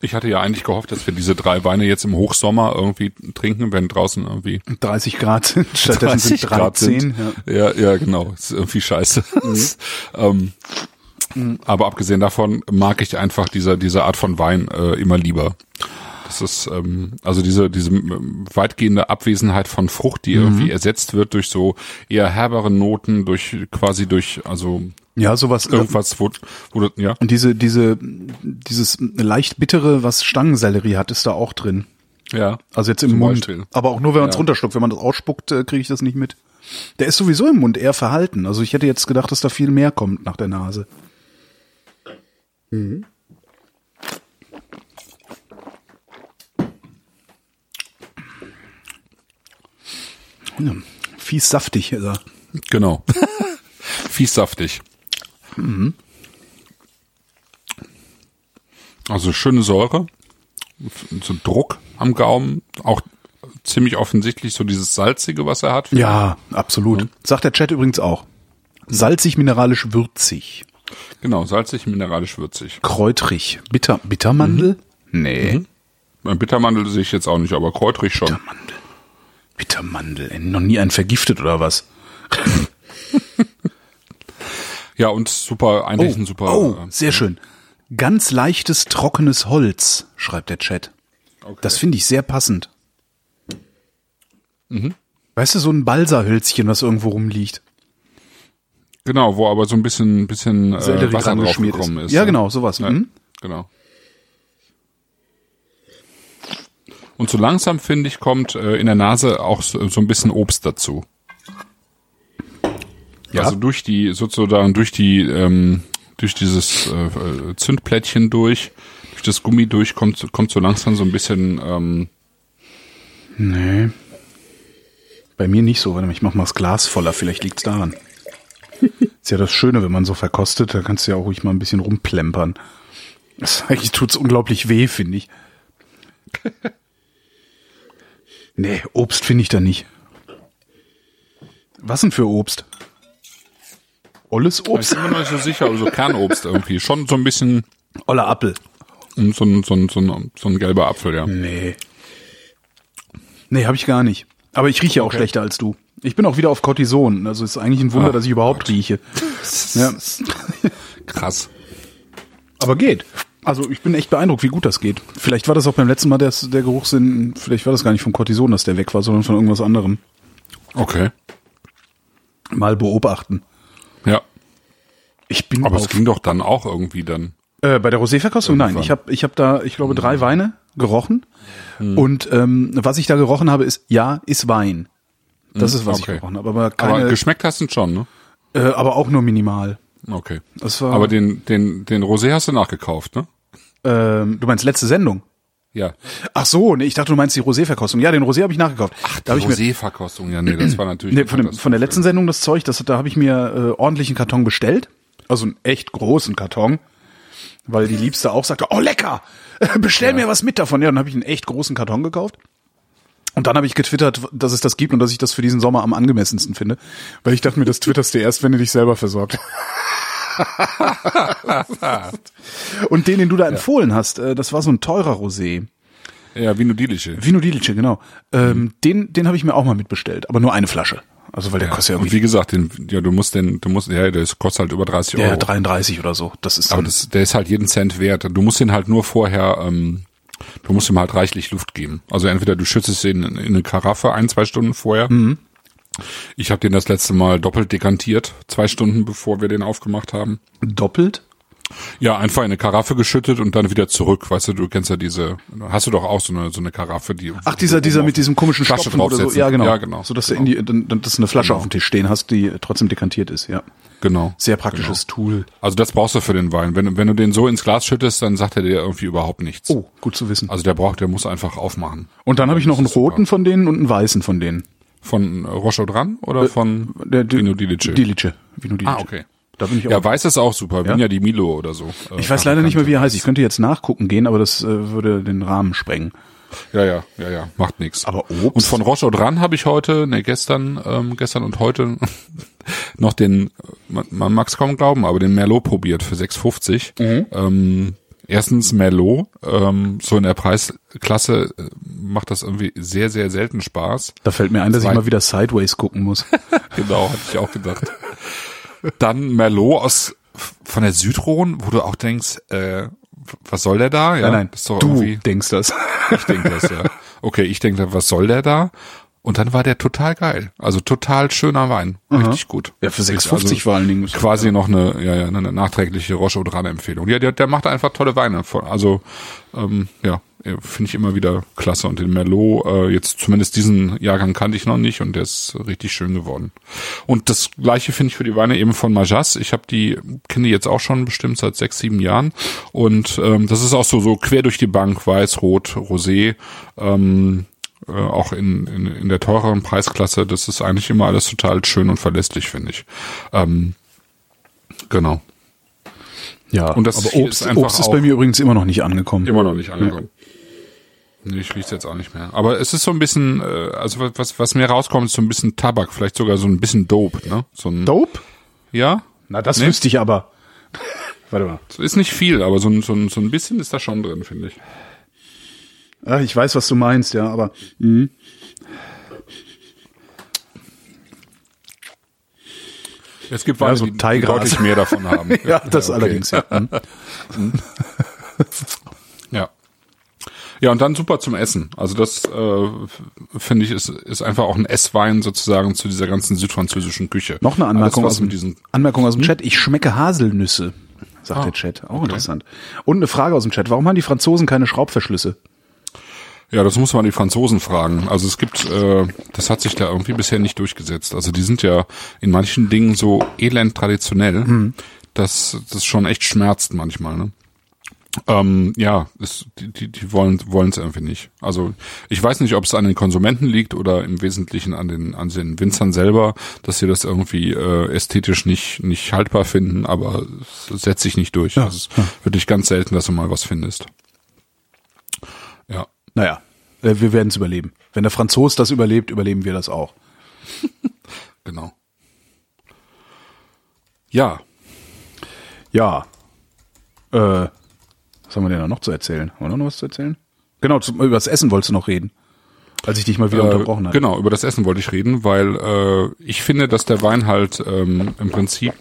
Ich hatte ja eigentlich gehofft, dass wir diese drei Weine jetzt im Hochsommer irgendwie trinken, wenn draußen irgendwie 30 Grad sind, stattdessen sind 30 Grad 13. sind. Ja. Ja, ja, genau. Ist irgendwie scheiße. ähm, aber abgesehen davon mag ich einfach diese, diese Art von Wein äh, immer lieber. Das ist ähm, also diese diese ähm, weitgehende Abwesenheit von Frucht, die irgendwie ersetzt wird durch so eher herbere Noten, durch quasi durch also ja, sowas. irgendwas, wo, wo du, ja Und diese, diese, dieses leicht bittere, was Stangensellerie hat, ist da auch drin. ja Also jetzt im Mund. Beispiel. Aber auch nur, wenn man es Ja. runterschluckt. Wenn man das ausspuckt, äh, kriege ich das nicht mit. Der ist sowieso im Mund eher verhalten. Also ich hätte jetzt gedacht, dass da viel mehr kommt nach der Nase. Ja, fies saftig ist er. Genau. Fies saftig. Also schöne Säure, so Druck am Gaumen, auch ziemlich offensichtlich so dieses salzige, was er hat. Ja, absolut. Sagt der Chat übrigens auch. Salzig, mineralisch, würzig. Genau, salzig, mineralisch, würzig. Kräutrig. Bitter, Bittermandel? Nee. Ein Bittermandel sehe ich jetzt auch nicht, aber kräutrig schon. Bittermandel. Bittermandel. Noch nie einen vergiftet oder was? Ja, und super, eigentlich ein super. oh, äh, sehr schön. Ganz leichtes, trockenes Holz, schreibt der Chat. okay. Das finde ich sehr passend. Mhm. Weißt du, so ein Balsahölzchen, was irgendwo rumliegt. Genau, wo aber so ein bisschen, bisschen äh, Wasser dran drauf geschmiert gekommen ist. Ja, ne? genau, sowas. Ja, Mhm. Genau. Und so langsam, finde ich, kommt äh, in der Nase auch so, so ein bisschen Obst dazu. Ja. Also durch die, sozusagen durch die, ähm, durch dieses äh, Zündplättchen durch, durch das Gummi durch, kommt, kommt so langsam so ein bisschen, ähm, Nee. Bei mir nicht so. Warte mal, ich mach mal das Glas voller. Vielleicht liegt's daran. Ist ja das Schöne, wenn man so verkostet, da kannst du ja auch ruhig mal ein bisschen rumplempern. Das eigentlich tut's unglaublich weh, finde ich. Nee, Obst finde ich da nicht. Was denn für Obst? Olles ich Obst? bin mir noch nicht so sicher, aber so Kernobst irgendwie. Schon so ein bisschen, Oller Apfel. so ein, so ein, so ein, so ein gelber Apfel, ja. Nee. Nee, habe ich gar nicht. Aber ich rieche auch schlechter als du. Ich bin auch wieder auf Cortison. Also ist eigentlich ein Wunder, Ach dass ich überhaupt rieche. Ja. Krass. Aber geht. Also ich bin echt beeindruckt, wie gut das geht. Vielleicht war das auch beim letzten Mal der, der Geruchssinn, vielleicht war das gar nicht vom Cortison, dass der weg war, sondern von irgendwas anderem. Okay. Mal beobachten. Ja. Ich bin Aber es ging doch dann auch irgendwie dann. äh, bei der Roséverkostung, nein, ich habe ich hab da, ich glaube, Hm. drei Weine gerochen. Und ähm, was ich da gerochen habe, ist, ja, ist Wein. Das ist, was Hm, okay. ich gerochen habe. Aber, Aber keine, geschmeckt hast du ihn schon, ne? äh, aber auch nur minimal. Okay. Aber den, den, den Rosé hast du nachgekauft, ne? ähm, du meinst letzte Sendung? Ja. Ach so, nee, ich dachte, du meinst die Rosé-Verkostung. Ja, den Rosé habe ich nachgekauft. Ach, da habe ich mir Rosé-Verkostung, ja, nee, das war natürlich. Nee, von, dem, von der letzten Sendung das Zeug, das, da habe ich mir äh, ordentlichen Karton bestellt. Also einen echt großen Karton. Weil die Liebste auch sagte, oh lecker, bestell mir was mit davon. Ja, dann habe ich einen echt großen Karton gekauft. Und dann habe ich getwittert, dass es das gibt und dass ich das für diesen Sommer am angemessensten finde. Weil ich dachte mir, das twitterst du erst, wenn du dich selber versorgt. und den, den du da empfohlen hast, äh, das war so ein teurer Rosé. Ja, Vino Dilice, genau. Ähm, Den, den habe ich mir auch mal mitbestellt, aber nur eine Flasche. Also weil der kostet ja Und irgendwie wie gesagt, den, ja, du musst den, du musst, ja, der kostet halt über 30 Euro. Ja, 33 oder so. Das ist Aber das, der ist halt jeden Cent wert. Du musst den halt nur vorher, ähm, du musst ihm halt reichlich Luft geben. Also entweder du schüttest ihn in, in eine Karaffe ein, zwei Stunden vorher. Mhm. Ich habe den das letzte Mal doppelt dekantiert, zwei Stunden bevor wir den aufgemacht haben. doppelt. Ja, einfach in eine Karaffe geschüttet und dann wieder zurück. Weißt du, du kennst ja diese, hast du doch auch so eine, so eine Karaffe, die. Ach, dieser, dieser mit diesem komischen Flasche Stopfen oder so. Ja, genau. Ja, genau. So dass Genau. du in die, dann, dann, dass du eine Flasche auf dem Tisch stehen hast, die trotzdem dekantiert ist, ja. Genau. Sehr praktisches Tool. Also das brauchst du für den Wein. Wenn, du- wenn du den so ins Glas schüttest, dann sagt er dir irgendwie überhaupt nichts. Oh, gut zu wissen. Also der braucht, der muss einfach aufmachen. Und dann habe ich noch einen ist super. roten von denen und einen weißen von denen. Von Roche dran oder von Äh, Der, der Vino Dilice? Dilice. Vino Dilice. Ah, okay. Da bin ich auch. Ja, weiß ist auch super. Ja? Vinja di Milo oder so. Äh, ich weiß leider nicht mehr, wie er heißt. Ich könnte jetzt nachgucken gehen, aber das äh, würde den Rahmen sprengen. Ja, ja, ja, ja, macht nichts. Aber Obst? Und von Roche dran habe ich heute, ne, gestern, ähm, gestern und heute noch den, man, man mag es kaum glauben, aber den Merlot probiert für 6,50. Mhm. Ähm, erstens Merlot, ähm, so in der Preisklasse äh, macht das irgendwie sehr, sehr selten Spaß. Da fällt mir ein, dass ich Zwei- mal wieder Sideways gucken muss. Genau, hatte ich auch gedacht. Dann Merlot aus von der Südrhone, wo du auch denkst, äh, was soll der da? Ja, nein, nein. du denkst das. Ich denke das, ja. Okay, ich denke, was soll der da? Und dann war der total geil. Also total schöner Wein. Richtig gut. Ja, für Ist 6,50 vor allen Dingen. Also Quasi noch eine, ja, ja, eine nachträgliche Roche Odran Empfehlung. Ja, der, der macht einfach tolle Weine. Also, ähm, ja, finde ich immer wieder klasse. Und den Merlot, äh, jetzt zumindest diesen Jahrgang kannte ich noch nicht und der ist richtig schön geworden. Und das gleiche finde ich für die Weine eben von Majas. Ich habe die, kenne die jetzt auch schon bestimmt seit sechs, sieben Jahren. Und ähm, das ist auch so, so quer durch die Bank, weiß, rot, rosé. Ähm, äh, auch in, in, in der teureren Preisklasse, das ist eigentlich immer alles total schön und verlässlich, finde ich. Ähm, genau. Ja, Und das aber Obst, ist Obst ist bei mir übrigens immer noch nicht angekommen. Immer noch nicht angekommen. Nee, ich rieche jetzt auch nicht mehr. Aber es ist so ein bisschen, äh, also was, was mir rauskommt, ist so ein bisschen Tabak, vielleicht sogar so ein bisschen Dope, ne? So ein, Dope? Ja? Na, das Nee. wüsste ich aber. Warte mal. Ist nicht viel, aber so ein, so ein, so ein bisschen ist da schon drin, finde ich. Ah, ich weiß, was du meinst, ja, aber. Mhm. Es gibt Ja, so die, deutlich mehr davon haben. Ja, das okay. allerdings, ja. Mhm. Ja. Ja, und dann super zum Essen. Also das äh, finde ich ist, ist einfach auch ein Esswein sozusagen zu dieser ganzen südfranzösischen Küche. Noch eine Anmerkung, Alles, aus, dem, diesen Anmerkung aus dem Chat. Ich schmecke Haselnüsse, sagt Ah, der Chat. Auch interessant. Und eine Frage aus dem Chat. Warum haben die Franzosen keine Schraubverschlüsse? Ja, das muss man die Franzosen fragen. Also es gibt, äh, das hat sich da irgendwie bisher nicht durchgesetzt. Also die sind ja in manchen Dingen so elend traditionell, Mhm. dass das schon echt schmerzt manchmal. Ne? Ähm, ja, es, die, die, die wollen wollen es irgendwie nicht. Also ich weiß nicht, ob es an den Konsumenten liegt oder im Wesentlichen an den an den Winzern selber, dass sie das irgendwie äh, ästhetisch nicht nicht haltbar finden, aber es setzt sich nicht durch. Ja, Es ist wirklich ganz selten, dass du mal was findest. Ja. Naja, äh, wir werden es überleben. Wenn der Franzos das überlebt, überleben wir das auch. Genau. Ja, Ja. Äh, was haben wir denn da noch zu erzählen? Haben wir noch was zu erzählen? Genau, zum, über das Essen wolltest du noch reden. Als ich dich mal wieder äh, unterbrochen habe. genau, über das Essen wollte ich reden, weil äh, ich finde, dass der Wein halt ähm, im Prinzip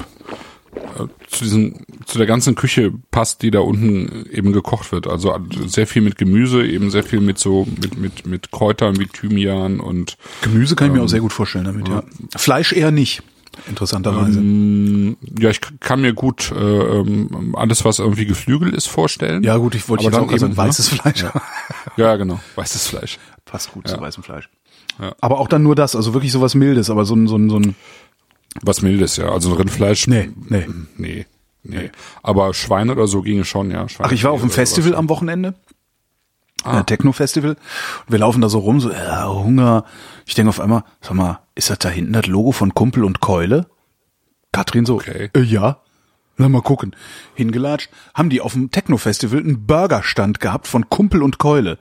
zu diesem, zu der ganzen Küche passt, die da unten eben gekocht wird. Also sehr viel mit Gemüse, eben sehr viel mit so, mit, mit, mit Kräutern wie Thymian und Gemüse kann ich mir auch sehr gut vorstellen damit, ja. Fleisch eher nicht, interessanterweise. Ähm, ja, ich kann mir gut äh, ähm, alles, was irgendwie Geflügel ist, vorstellen. ja gut, ich wollte jetzt dann auch eben, weißes Fleisch. Ja, genau, weißes Fleisch. Passt gut zu weißem Fleisch. Ja. Aber auch dann nur das, also wirklich sowas Mildes, aber so ein, so ein, so ein Was mildes, ja. Also Rindfleisch. Nee, nee. Nee. Nee. Aber Schwein oder so ginge schon, ja. Ach, ich war auf dem Festival oder am Wochenende. Ah. Äh, Techno-Festival. Und wir laufen da so rum, so, ja, Hunger. Ich denke auf einmal, sag mal, ist das da hinten das Logo von Kumpel und Keule? Katrin so, Okay. äh, ja. Na, mal gucken. Hingelatscht. Haben die auf dem Techno-Festival einen Burgerstand gehabt von Kumpel und Keule.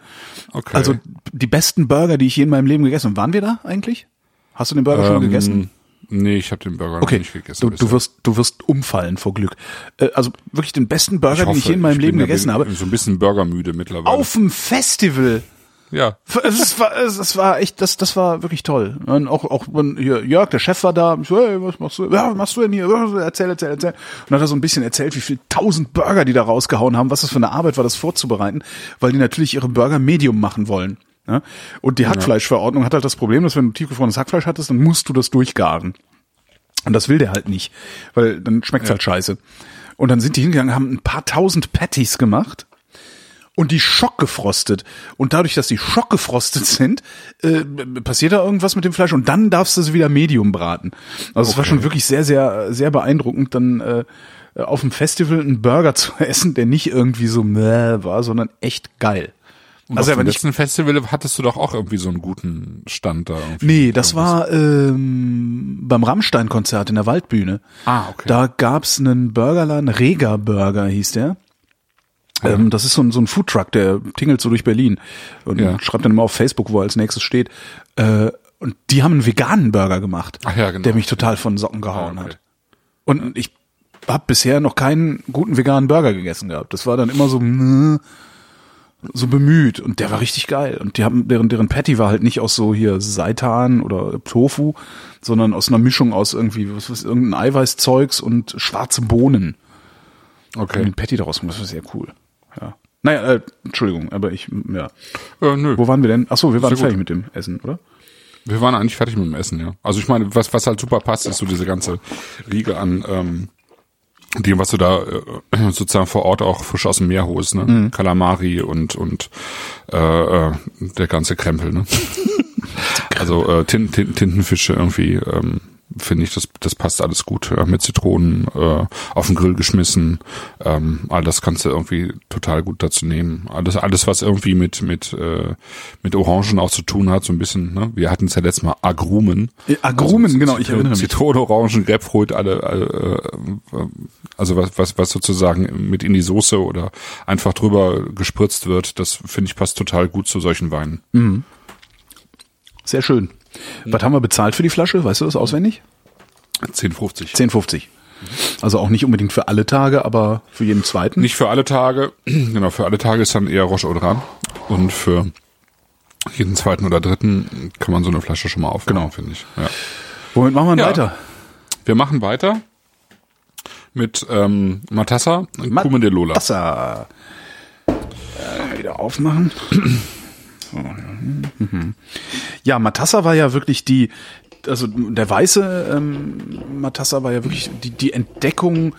Okay. Also die besten Burger, die ich je in meinem Leben gegessen habe. Waren wir da eigentlich? Hast du den Burger schon Ähm, gegessen? Nee, ich habe den Burger noch Okay, nicht gegessen. du, du wirst du wirst umfallen vor Glück. Äh, also wirklich den besten Burger, Ich den ich hoffe, je in meinem bin Leben gegessen habe. So ein bisschen burgermüde mittlerweile. Auf dem Festival. Ja. Es war, es war echt, das, das war wirklich toll. Und auch, auch wenn hier, Jörg, der Chef war da. Ich so, hey, was machst du? Ja, was machst du denn hier? Erzähl, erzähl, erzähl. Und hat er so ein bisschen erzählt, wie viel tausend Burger die da rausgehauen haben, was das für eine Arbeit war, das vorzubereiten, weil die natürlich ihre Burger Medium machen wollen. Ja? Und die Hackfleischverordnung hat halt das Problem, dass wenn du tiefgefrorenes Hackfleisch hattest, dann musst du das durchgaren. Und das will der halt nicht, weil dann schmeckt's halt scheiße. Und dann sind die hingegangen, haben ein paar tausend Patties gemacht und die schockgefrostet. Und dadurch, dass die schockgefrostet sind, äh, passiert da irgendwas mit dem Fleisch und dann darfst du sie wieder Medium braten. Also es war schon wirklich sehr, sehr, sehr beeindruckend, dann äh, auf dem Festival einen Burger zu essen, der nicht irgendwie so mäh war, sondern echt geil. Und also nicht letzten Festival hattest du doch auch irgendwie so einen guten Stand da. Irgendwie. Nee, das war ähm, beim Rammstein-Konzert in der Waldbühne. Ah, okay. Da gab's einen Burgerladen, Rega Burger hieß der. Ähm, das ist so ein, so ein Foodtruck, der tingelt so durch Berlin und Ja. schreibt dann immer auf Facebook, wo er als nächstes steht. Äh, und die haben einen veganen Burger gemacht, Ach ja, genau. der mich total von Socken gehauen Ah, okay. hat. Und ich habe bisher noch keinen guten veganen Burger gegessen gehabt. Das war dann immer so mh, so bemüht und der war richtig geil und die haben deren deren Patty war halt nicht aus so hier Seitan oder Tofu, sondern aus einer Mischung aus irgendwie was was irgendein Eiweißzeugs und schwarze Bohnen. Und Okay. den Patty daraus das war sehr cool. Ja. Naja, äh, Entschuldigung, aber ich ja. Äh, nö. Wo waren wir denn? Ach so, wir waren fertig mit dem Essen, oder? Wir waren eigentlich fertig mit dem Essen, ja. Also ich meine, was, was halt super passt, ist so diese ganze Riege an ähm, dem, was du da äh, sozusagen vor Ort auch frisch aus dem Meer holst, ne? Mhm. Kalamari und und äh, äh, der ganze Krempel, ne? also äh, Tin, Tin, Tintenfische irgendwie, ähm, finde ich, das, das passt alles gut. Ja, mit Zitronen äh, auf den Grill geschmissen. Ähm, all das kannst du irgendwie total gut dazu nehmen. Alles, alles was irgendwie mit mit äh, mit Orangen auch zu tun hat, so ein bisschen. Ne? Wir hatten es ja letztes Mal Agrumen. Äh, Agrumen, also, genau, ich erinnere mich. Zitrone, Orangen, Grapefruit, alle, alle äh, also was, was, was sozusagen mit in die Soße oder einfach drüber gespritzt wird, das finde ich passt total gut zu solchen Weinen. Mhm. Sehr schön. Mhm. Was haben wir bezahlt für die Flasche? Weißt du das auswendig? 10,50. 10,50. Also auch nicht unbedingt für alle Tage, aber für jeden zweiten? Nicht für alle Tage. Genau, für alle Tage ist dann eher Roche Audran. Und für jeden zweiten oder dritten kann man so eine Flasche schon mal aufbauen, genau. finde ich. Ja. Womit machen wir ja. weiter? Wir machen weiter mit ähm, Matassa und Mat Kume de Lola. Matassa. Äh, wieder aufmachen. Ja, Matassa war ja wirklich die, also der weiße ähm, Matassa war ja wirklich die, die Entdeckung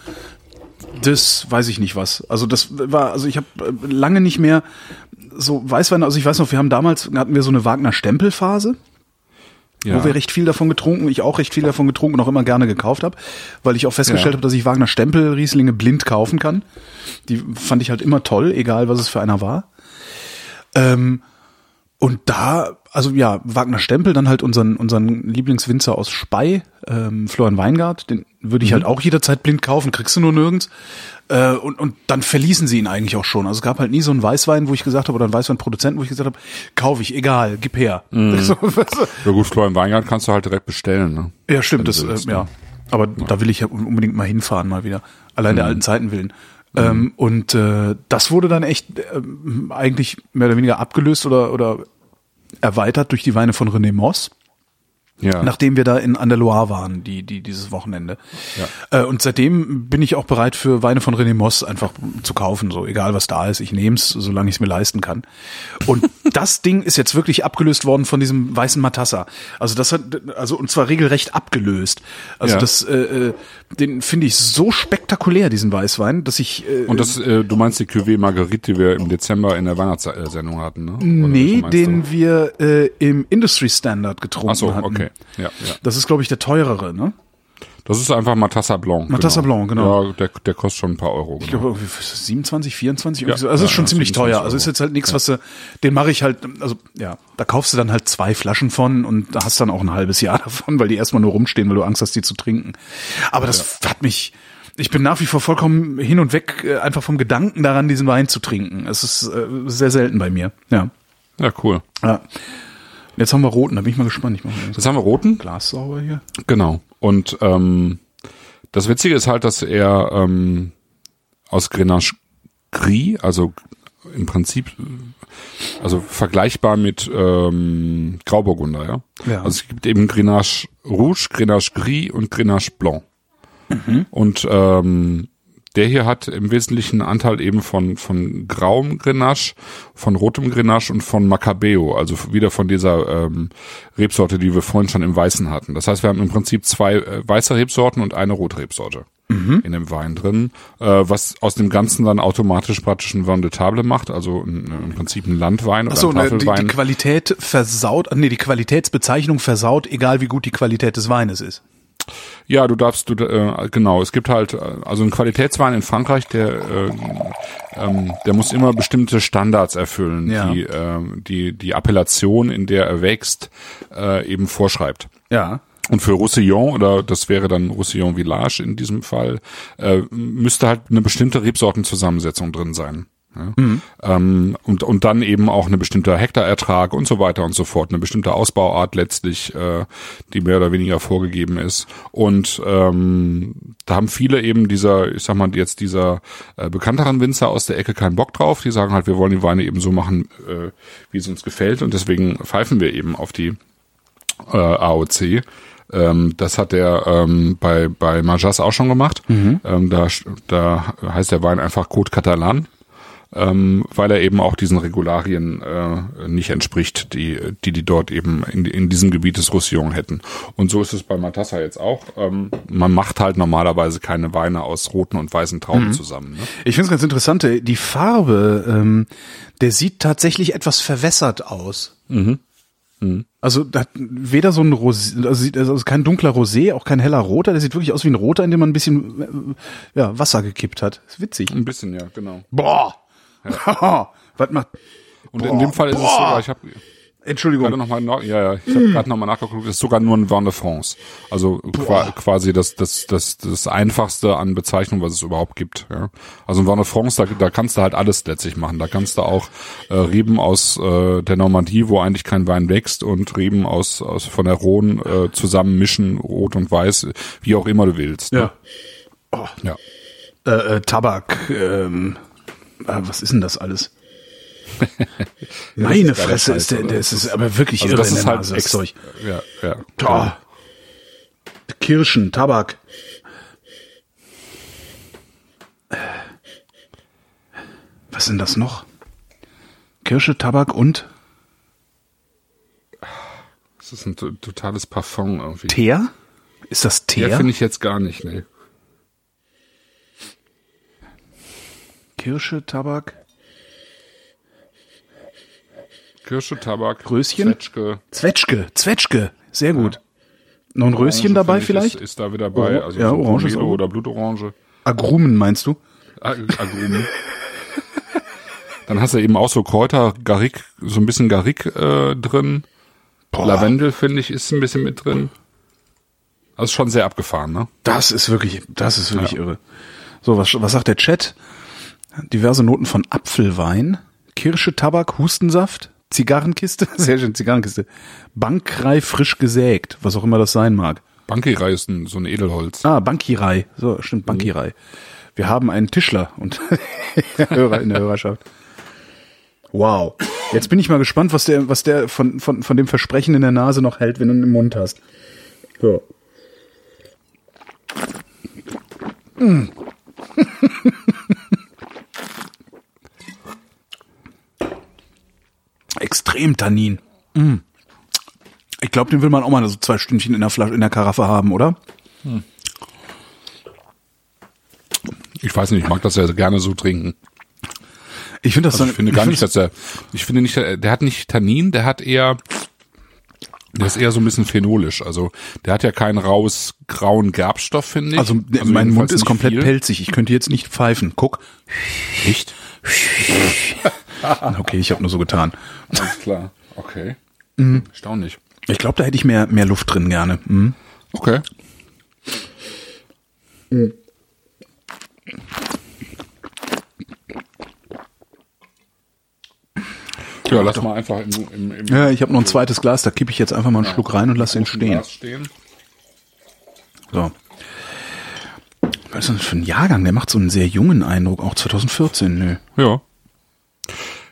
des, weiß ich nicht was. Also das war, also ich habe äh, lange nicht mehr so Weißwein, also ich weiß noch, wir haben damals, hatten wir so eine Wagner-Stempelphase. Ja. Wo wir recht viel davon getrunken, ich auch recht viel davon getrunken und auch immer gerne gekauft habe, weil ich auch festgestellt ja. habe, dass ich Wagner Stempel Rieslinge blind kaufen kann. Die fand ich halt immer toll, egal was es für einer war. Ähm, und da, also ja, Wagner Stempel, dann halt unseren, unseren Lieblingswinzer aus Spey, ähm, Florian Weingart, den würde ich halt mhm. halt auch jederzeit blind kaufen, kriegst du nur nirgends. Äh, und, und dann verließen sie ihn eigentlich auch schon. Also es gab halt nie so einen Weißwein, wo ich gesagt habe, oder einen Weißweinproduzenten, wo ich gesagt habe, kaufe ich, egal, gib her. Mhm. ja gut, Florian Weingart kannst du halt direkt bestellen, ne? Ja, stimmt, das, äh, ja. Aber ja. da will ich ja unbedingt mal hinfahren, mal wieder. Allein mhm. der alten Zeiten willen. Mhm. Ähm, und äh, das wurde dann echt äh, eigentlich mehr oder weniger abgelöst oder, oder erweitert durch die Weine von René Moss. Ja. Nachdem wir da in an der Loire waren, die, die, dieses Wochenende. Ja. Äh, und seitdem bin ich auch bereit für Weine von René Moss einfach zu kaufen, so egal was da ist, ich nehme es, solange ich es mir leisten kann. Und das Ding ist jetzt wirklich abgelöst worden von diesem weißen Matassa. Also das hat, also und zwar regelrecht abgelöst. Also ja. das, äh, äh den finde ich so spektakulär, diesen Weißwein, dass ich. Äh, und das, äh, du meinst die Cuvée Marguerite, die wir im Dezember in der Weihnachtssendung hatten, ne? Oder nee, den du? wir äh, im Industry Standard getrunken Ach so, hatten. okay. Ja, ja. Das ist, glaube ich, der teurere, ne? Das ist einfach Matassa Blanc. Matassa genau. Blanc, genau. Ja, der, der kostet schon ein paar Euro. Genau. Ich glaube, 27, 24, ja, also ist schon ja, ziemlich teuer. Also ist jetzt halt nichts, was du, den mache ich halt, also ja, da kaufst du dann halt zwei Flaschen von und da hast dann auch ein halbes Jahr davon, weil die erstmal nur rumstehen, weil du Angst hast, die zu trinken. Aber das hat mich, ich bin nach wie vor vollkommen hin und weg, äh, einfach vom Gedanken daran, diesen Wein zu trinken. Es ist äh, sehr selten bei mir. Ja. Ja, cool. Ja. Jetzt haben wir roten, da bin ich mal gespannt. Ich mach Jetzt haben wir roten. Glas sauber hier. Genau. Und ähm, das Witzige ist halt, dass er ähm, aus Grenache Gris, also im Prinzip, also vergleichbar mit ähm, Grauburgunder, ja? ja. Also es gibt eben Grenache Rouge, Grenache Gris und Grenache Blanc. Mhm. Und ähm, der hier hat im Wesentlichen Anteil eben von, von grauem Grenache, von rotem Grenache und von Macabeo, also wieder von dieser ähm, Rebsorte, die wir vorhin schon im Weißen hatten. Das heißt, wir haben im Prinzip zwei äh, weiße Rebsorten und eine Rotrebsorte mhm. in dem Wein drin, äh, was aus dem Ganzen dann automatisch praktisch ein Vin de Table macht, also ein, im Prinzip ein Landwein oder Ach so, ein Tafelwein. Die, die Qualität versaut, nee, die Qualitätsbezeichnung versaut, egal wie gut die Qualität des Weines ist. Ja, du darfst, du äh, genau. Es gibt halt äh, also ein Qualitätswein in Frankreich, der äh, ähm, der muss immer bestimmte Standards erfüllen, ja. die äh, die die Appellation, in der er wächst, äh, eben vorschreibt. Ja. Und für Roussillon, oder das wäre dann Roussillon Village in diesem Fall, äh, müsste halt eine bestimmte Rebsortenzusammensetzung drin sein. Ja? Mhm. Ähm, und, und dann eben auch eine bestimmte Hektarertrag und so weiter und so fort, eine bestimmte Ausbauart letztlich, äh, die mehr oder weniger vorgegeben ist. Und ähm, da haben viele eben dieser, ich sag mal jetzt dieser äh, bekannteren Winzer aus der Ecke keinen Bock drauf. Die sagen halt, wir wollen die Weine eben so machen, äh, wie es uns gefällt. Und deswegen pfeifen wir eben auf die äh, AOC. Ähm, das hat er ähm, bei, bei Majas auch schon gemacht. Mhm. Ähm, da, da heißt der Wein einfach Côte Catalan ähm, weil er eben auch diesen Regularien äh, nicht entspricht, die, die die dort eben in, in diesem Gebiet des Roussillon hätten. Und so ist es bei Matassa jetzt auch. Ähm, man macht halt normalerweise keine Weine aus roten und weißen Trauben mhm. zusammen. Ne? Ich finde es ganz interessant, die Farbe, ähm, der sieht tatsächlich etwas verwässert aus. Mhm. Also da hat weder so ein Rosé, also also kein dunkler Rosé, auch kein heller roter, der sieht wirklich aus wie ein roter, in dem man ein bisschen äh, ja, Wasser gekippt hat. Ist witzig. Ein bisschen, ja, genau. Boah. Was macht Und Boah, in dem Fall ist es boah. sogar, ich habe Entschuldigung. gerade noch mal, ja, ja, ich habe gerade noch mal nachgeguckt, es ist sogar nur ein Vin de France. Also qua quasi das, das, das, das einfachste an Bezeichnung, was es überhaupt gibt. Ja. Also ein Vin de France, da, da kannst du halt alles letztlich machen. Da kannst du auch äh, Reben aus äh, der Normandie, wo eigentlich kein Wein wächst, und Reben aus, aus von der Rhone äh, zusammen mischen, rot und weiß, wie auch immer du willst. Ne? Ja. ja. Äh, äh, Tabak, ähm, äh, was ist denn das alles? Meine ist geiler Fresse ist der, der ist, ist aber wirklich Also irre das in ist halt Nase, das Zeug. Ja, ja. Boah. Kirschen, Tabak. Was sind das noch? Kirsche, Tabak und Das ist ein to- totales Parfum irgendwie. Teer? Ist das Ja, Teer? finde ich jetzt gar nicht, ne. Kirsche, Tabak. Kirsche, Tabak, Röschen? Zwetschge. Zwetschge, Zwetschge. Sehr gut. Noch ein Röschen Orange, dabei finde ich, vielleicht? Ist, ist da wieder dabei. Oro- Also ja, so Orange ist auch oder Blutorange. Agrumen meinst du? Ag- Agrumen. Dann hast du eben auch so Kräuter, Garrick, so ein bisschen Garrick äh, drin. Boah. Lavendel, finde ich, ist ein bisschen mit drin. Das ist schon sehr abgefahren, ne? Das ist wirklich, das ist wirklich irre. So, was, was sagt der Chat? Diverse Noten von Apfelwein, Kirsche, Tabak, Hustensaft, Zigarrenkiste, sehr schön, Zigarrenkiste, Bankrei frisch gesägt, was auch immer das sein mag. Bankirei ist ein, so ein Edelholz. Ah, Bankirei, so, stimmt, Bankirei. Wir haben einen Tischler und Hörer in der Hörerschaft. Wow. Jetzt bin ich mal gespannt, was der, was der von, von, von dem Versprechen in der Nase noch hält, wenn du ihn im Mund hast. So. Extrem Tannin. Mm. Ich glaube, den will man auch mal so zwei Stündchen in der Flasche, in der Karaffe haben, oder? Ich weiß nicht, ich mag das ja gerne so trinken. Ich finde das Also dann, ich finde gar nicht, dass er, ich finde nicht, der hat nicht Tannin, der hat eher, der ist eher so ein bisschen phenolisch. Also der hat ja keinen raus grauen Gerbstoff, finde ich. Also, mein jedenfalls Mund ist komplett viel. pelzig. Ich könnte jetzt nicht pfeifen. Guck. Echt? Okay, ich habe nur so getan. Alles klar. Okay. Mhm. Erstaunlich. Ich glaube, da hätte ich mehr, mehr Luft drin gerne. Mhm. Okay. Ja, lass mal einfach im, im, im Ja, ich habe noch ein zweites Glas. Da kippe ich jetzt einfach mal einen Schluck rein und lasse ihn stehen. Stehen. So. Was ist das für ein Jahrgang? Der macht so einen sehr jungen Eindruck. Auch 2014. Nö. Ja.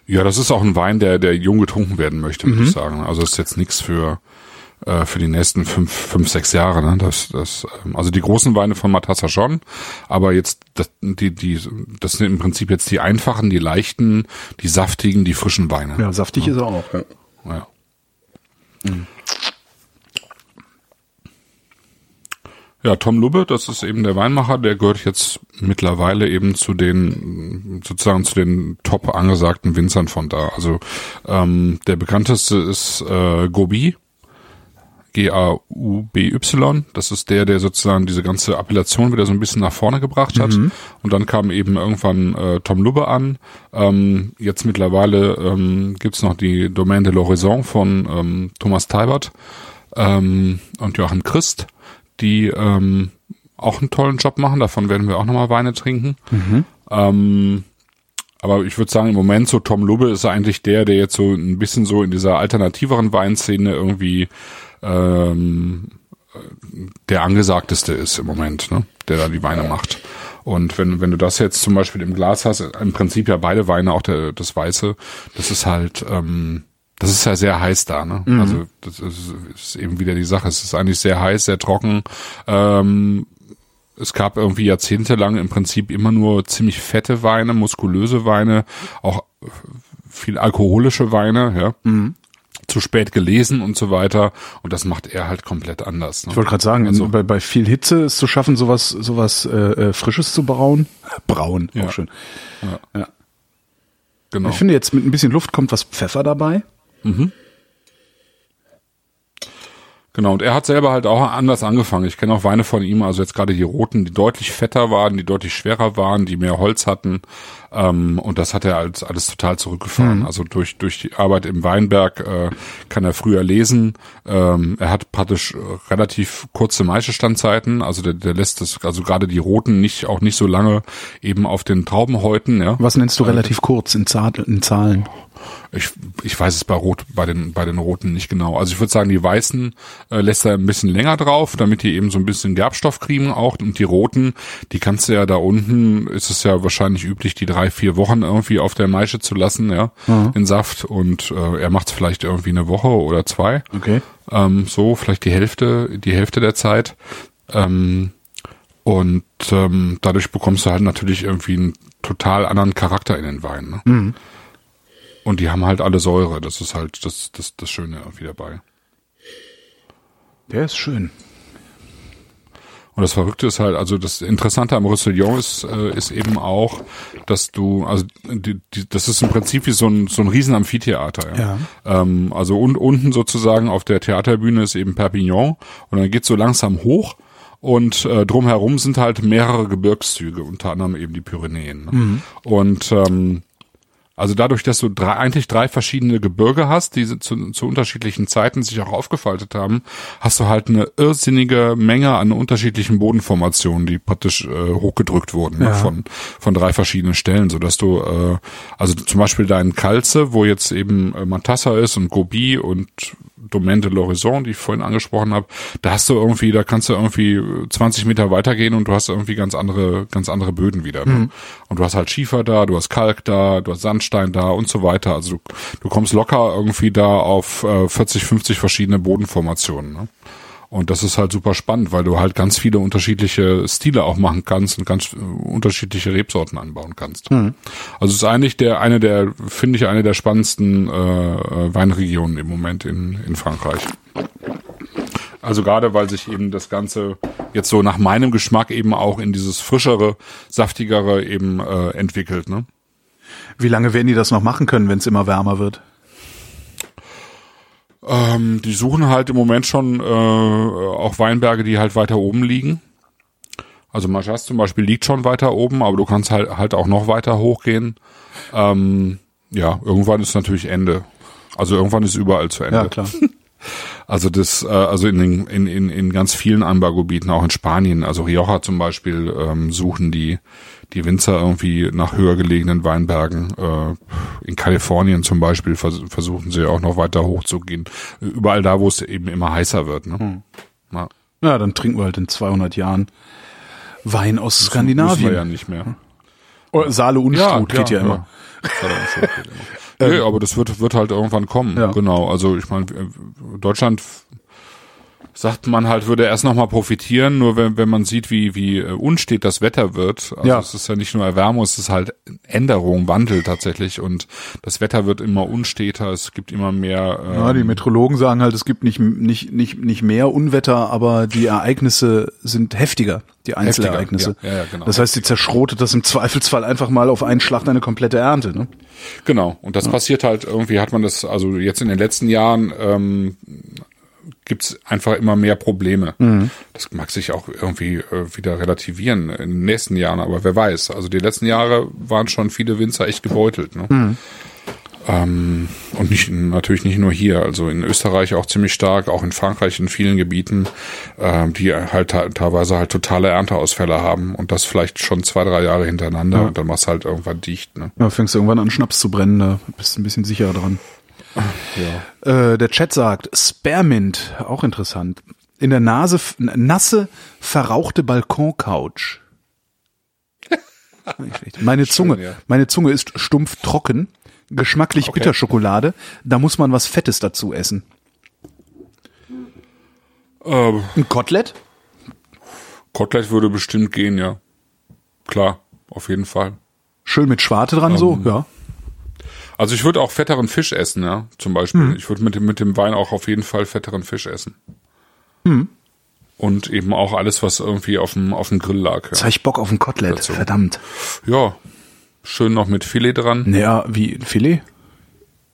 Ja, das ist auch ein Wein, der, der jung getrunken werden möchte, würde ich sagen. Also ist jetzt nichts für, äh, für die nächsten fünf, fünf, sechs Jahre. Ne? Das, das, ähm, also die großen Weine von Matassa schon, aber jetzt das, die, die, das sind im Prinzip jetzt die einfachen, die leichten, die saftigen, die frischen Weine. Ja, saftig ist er auch. Ja. Ja. Ja, Tom Lubbe, das ist eben der Weinmacher, der gehört jetzt mittlerweile eben zu den, sozusagen zu den top angesagten Winzern von da. Also ähm, der bekannteste ist äh, Gobi, G-A-U-B-Y. Das ist der, der sozusagen diese ganze Appellation wieder so ein bisschen nach vorne gebracht hat. Und dann kam eben irgendwann äh, Tom Lubbe an. Ähm, jetzt mittlerweile ähm, gibt's noch die Domaine de l'Horizon von ähm, Thomas Teibert ähm, und Joachim Christ, die ähm, auch einen tollen Job machen. Davon werden wir auch nochmal Weine trinken. Ähm, aber ich würde sagen, im Moment so Tom Lubbe ist eigentlich der, der jetzt so ein bisschen so in dieser alternativeren Weinszene irgendwie ähm, der angesagteste ist im Moment, ne? der da die Weine macht. Und wenn, wenn du das jetzt zum Beispiel im Glas hast, im Prinzip ja beide Weine, auch der, das Weiße, das ist halt, ähm, das ist ja sehr heiß da, ne? Also das ist, ist eben wieder die Sache. Es ist eigentlich sehr heiß, sehr trocken. Ähm, es gab irgendwie jahrzehntelang im Prinzip immer nur ziemlich fette Weine, muskulöse Weine, auch viel alkoholische Weine, ja. Zu spät gelesen und so weiter. Und das macht er halt komplett anders. Ne? Ich wollte gerade sagen, Also- bei, bei viel Hitze ist zu schaffen, sowas, sowas äh, äh, Frisches zu brauen. Brauen, Ja. auch schön. genau. Ich finde jetzt mit ein bisschen Luft kommt was Pfeffer dabei. Genau, und er hat selber halt auch anders angefangen. Ich kenne auch Weine von ihm, also jetzt gerade die roten, die deutlich fetter waren, die deutlich schwerer waren, die mehr Holz hatten. Ähm, und das hat er als alles total zurückgefahren. Mhm. Also durch durch die Arbeit im Weinberg äh, kann er früher lesen. Ähm, er hat praktisch äh, relativ kurze Maischestandzeiten. Also der, der lässt das, also gerade die roten nicht auch nicht so lange eben auf den Traubenhäuten. Ja. Was nennst du relativ äh, kurz in Zahlen? Ich, ich weiß es bei Rot, bei den, bei den Roten nicht genau. Also ich würde sagen, die Weißen äh, lässt er ein bisschen länger drauf, damit die eben so ein bisschen Gerbstoff kriegen auch. Und die Roten, die kannst du ja da unten, ist es ja wahrscheinlich üblich, die drei, vier Wochen irgendwie auf der Maische zu lassen, ja, mhm. den Saft. Und äh, er macht es vielleicht irgendwie eine Woche oder zwei. Okay. Ähm, so, vielleicht die Hälfte, die Hälfte der Zeit. Ähm, und ähm, dadurch bekommst du halt natürlich irgendwie einen total anderen Charakter in den Wein. Ne? Mhm. Und die haben halt alle Säure. Das ist halt das, das, das Schöne irgendwie dabei. Der ist schön. Und das Verrückte ist halt, also das Interessante am Roussillon ist, äh, ist eben auch, dass du, also die, die, das ist im Prinzip wie so ein, so ein riesen Amphitheater. Ja. ja. Ähm, also un, unten sozusagen auf der Theaterbühne ist eben Perpignan und dann geht so langsam hoch und äh, drumherum sind halt mehrere Gebirgszüge, unter anderem eben die Pyrenäen. Ne? Mhm. Und ähm, also dadurch, dass du drei, eigentlich drei verschiedene Gebirge hast, die zu, zu unterschiedlichen Zeiten sich auch aufgefaltet haben, hast du halt eine irrsinnige Menge an unterschiedlichen Bodenformationen, die praktisch äh, hochgedrückt wurden ne, ja. ne, von von drei verschiedenen Stellen, so dass du äh, also zum Beispiel dein Kalze, wo jetzt eben äh, Mantassa ist und Gobi und Domaine de l'Horizon, die ich vorhin angesprochen habe, da hast du irgendwie, da kannst du irgendwie 20 Meter weitergehen und du hast irgendwie ganz andere, ganz andere Böden wieder. Ne? Mhm. Und du hast halt Schiefer da, du hast Kalk da, du hast Sandstein da und so weiter. Also du, du kommst locker irgendwie da auf äh, 40, 50 verschiedene Bodenformationen. Ne? Und das ist halt super spannend, weil du halt ganz viele unterschiedliche Stile auch machen kannst und ganz äh, unterschiedliche Rebsorten anbauen kannst. Mhm. Also es ist eigentlich der eine der finde ich eine der spannendsten äh, äh, Weinregionen im Moment in in Frankreich. Also gerade weil sich eben das Ganze jetzt so nach meinem Geschmack eben auch in dieses frischere, saftigere eben äh, entwickelt. Ne? Wie lange werden die das noch machen können, wenn es immer wärmer wird? Ähm, die suchen halt im Moment schon äh, auch Weinberge, die halt weiter oben liegen. Also Majas zum Beispiel liegt schon weiter oben, aber du kannst halt halt auch noch weiter hochgehen. Ähm, ja, irgendwann ist natürlich Ende. Also irgendwann ist überall zu Ende. Ja, klar. Also das, äh, also in, den, in, in, in ganz vielen Anbaugebieten, auch in Spanien, also Rioja zum Beispiel, ähm, suchen die die Winzer irgendwie nach höher gelegenen Weinbergen. Äh, in Kalifornien zum Beispiel vers versuchen sie auch noch weiter hochzugehen. Überall da, wo es eben immer heißer wird. Ne? Hm. Ja. ja, dann trinken wir halt in 200 Jahren Wein aus das Skandinavien. Wir ja nicht mehr. Oder Saale und ja, geht ja, ja immer. Ja. nee, aber das wird, wird halt irgendwann kommen. Ja. Genau. Also ich meine, Deutschland sagt man halt, würde erst nochmal profitieren, nur wenn, wenn man sieht, wie, wie äh, unstet das Wetter wird. Also ja. es ist ja nicht nur Erwärmung, es ist halt Änderung, Wandel tatsächlich und das Wetter wird immer unsteter, es gibt immer mehr. Ähm, ja, die Metrologen sagen halt, es gibt nicht, nicht, nicht, nicht mehr Unwetter, aber die Ereignisse sind heftiger, die Einzelereignisse. Ja, ja, ja, genau. Das heißt, sie zerschrotet das im Zweifelsfall einfach mal auf einen Schlag eine komplette Ernte. Ne? Genau, und das ja. passiert halt irgendwie, hat man das, also jetzt in den letzten Jahren ähm, gibt's einfach immer mehr Probleme. Mhm. Das mag sich auch irgendwie äh, wieder relativieren in den nächsten Jahren, aber wer weiß. Also die letzten Jahre waren schon viele Winzer echt gebeutelt. Ne? Mhm. Ähm, und nicht, natürlich nicht nur hier, also in Österreich auch ziemlich stark, auch in Frankreich in vielen Gebieten, äh, die halt teilweise halt totale Ernteausfälle haben und das vielleicht schon zwei, drei Jahre hintereinander ja. und dann machst du halt irgendwann dicht. Ne? Ja, fängst du irgendwann an Schnaps zu brennen, da bist du ein bisschen sicherer dran. Ja. Äh, der Chat sagt, Spearmint, auch interessant. In der Nase, nasse, verrauchte Balkoncouch. Meine Zunge, Schön, ja. meine Zunge ist stumpf trocken, geschmacklich okay. Bitterschokolade. Da muss man was Fettes dazu essen. Ähm, Ein Kotelett? Kotelett würde bestimmt gehen, ja. Klar, auf jeden Fall. Schön mit Schwarte dran, ähm, so, ja. Also ich würde auch fetteren Fisch essen, ja, zum Beispiel. Hm. Ich würde mit dem, mit dem Wein auch auf jeden Fall fetteren Fisch essen. Hm. Und eben auch alles, was irgendwie auf dem, auf dem Grill lag. Ja. Jetzt habe ich Bock auf ein Kotelett, Dazu. verdammt. Ja, schön noch mit Filet dran. Naja, wie Filet?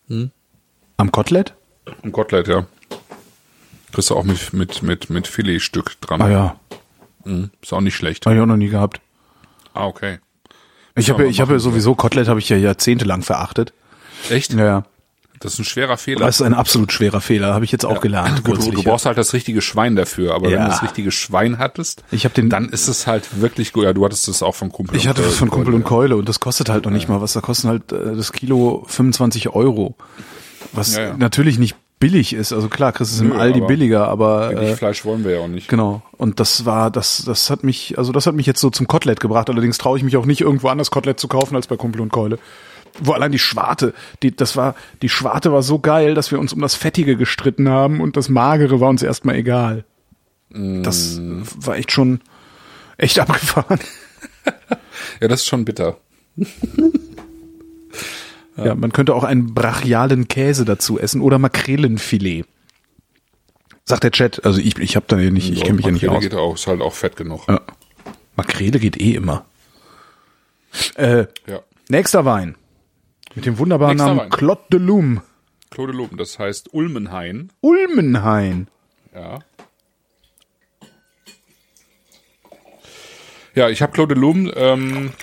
Hm? Am Kotelett? Am Kotelett, ja. Kriegst du auch mit, mit, mit, mit Filetstück dran. Ah ja, Mhm. Ist auch nicht schlecht. habe ich auch noch nie gehabt. Ah, okay. Ich habe ja, ich habe ja sowieso Kotelett habe ich ja jahrzehntelang verachtet. Echt? Ja, ja. Das ist ein schwerer Fehler. Das ist ein absolut schwerer Fehler, habe ich jetzt auch gelernt. Gut, du, du ja. brauchst halt das richtige Schwein dafür, aber wenn Ja. du das richtige Schwein hattest, Ich hab den- dann ist es halt wirklich gut. Ja, du hattest das auch vom Kumpel. Ich hatte das von Kumpel und Keule. Und das kostet halt noch nicht mal was. Da kosten halt äh, das Kilo 25 Euro. Was Ja, ja. natürlich nicht billig ist. Also klar, kriegst du es im Aldi aber billiger, aber äh, Fleisch wollen wir ja auch nicht. genau. Und das war, das, das hat mich, also das hat mich jetzt so zum Kotelett gebracht. Allerdings traue ich mich auch nicht irgendwo anders Kotelett zu kaufen als bei Kumpel und Keule. Wo allein die Schwarte, die, das war, die Schwarte war so geil, dass wir uns um das Fettige gestritten haben und das Magere war uns erstmal egal. Das war echt schon echt abgefahren. Ja, das ist schon bitter. Ja. man könnte auch einen brachialen Käse dazu essen oder Makrelenfilet. Sagt der Chat, also ich, ich habe da ja nicht, ich kenne mich ja nicht Makrele aus. geht auch, ist halt auch fett genug. Ja. Makrele geht eh immer. Äh, Ja. nächster Wein. Mit dem wunderbaren Nächster Namen Wein. Clot de Lum. Claude Luben, das heißt Ulmenhain. Ulmenhain. Ja. Ja, ich habe Claude Lumen, ähm,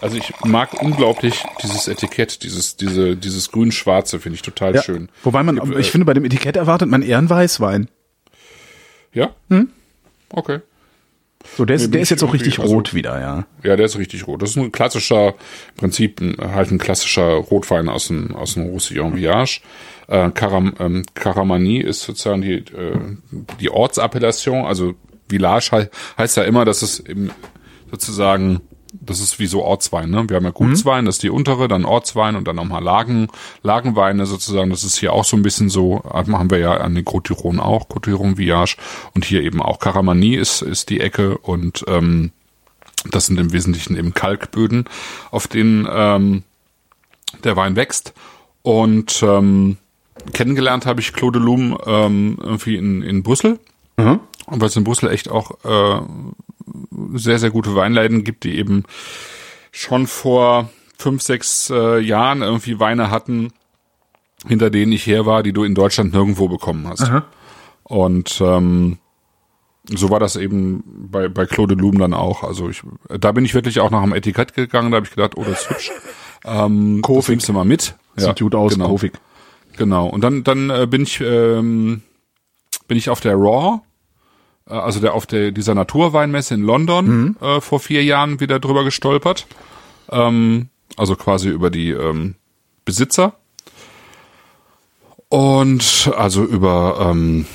also ich mag unglaublich dieses Etikett, dieses, diese, dieses grün-schwarze, finde ich total Ja. schön. Wobei man, Gib, äh, ich finde, bei dem Etikett erwartet man eher einen Weißwein. Ja? Hm? Okay. So, der ist, der ist jetzt auch richtig also- rot wieder, ja. Ja, der ist richtig rot. Das ist ein klassischer, im Prinzip halt ein klassischer Rotwein aus dem, aus dem Roussillon Village. Äh, Karam, ähm, Karamani ist sozusagen die, äh, die Ortsappellation, also Village he heißt ja immer, dass es eben sozusagen, das ist wie so Ortswein, ne? Wir haben ja Gutswein, das ist die untere, dann Ortswein und dann nochmal Lagen, Lagenweine sozusagen. Das ist hier auch so ein bisschen so, das machen wir ja an den Côte d'Iron auch, Côte d'Iron Village und hier eben auch Karamani ist, ist die Ecke und, ähm, das sind im Wesentlichen eben Kalkböden, auf denen ähm, der Wein wächst. Und ähm, kennengelernt habe ich Claude Lum ähm, irgendwie in, in Brüssel. Und weil es in Brüssel echt auch äh, sehr, sehr gute Weinläden gibt, die eben schon vor fünf, sechs äh, Jahren irgendwie Weine hatten, hinter denen ich her war, die du in Deutschland nirgendwo bekommen hast. Und ähm, so war das eben bei, bei Claude Lum dann auch. Also ich, da bin ich wirklich auch nach dem Etikett gegangen, da habe ich gedacht, oh, das ist hübsch. Ähm, Kofik. nimmst du mal mit. Sieht gut aus, genau. Kofik. Genau. Und dann, dann äh, bin ich, ähm, bin ich auf der Raw, also der auf der dieser Naturweinmesse in London äh, vor vier Jahren wieder drüber gestolpert. Ähm, also quasi über die ähm, Besitzer. Und also über ähm,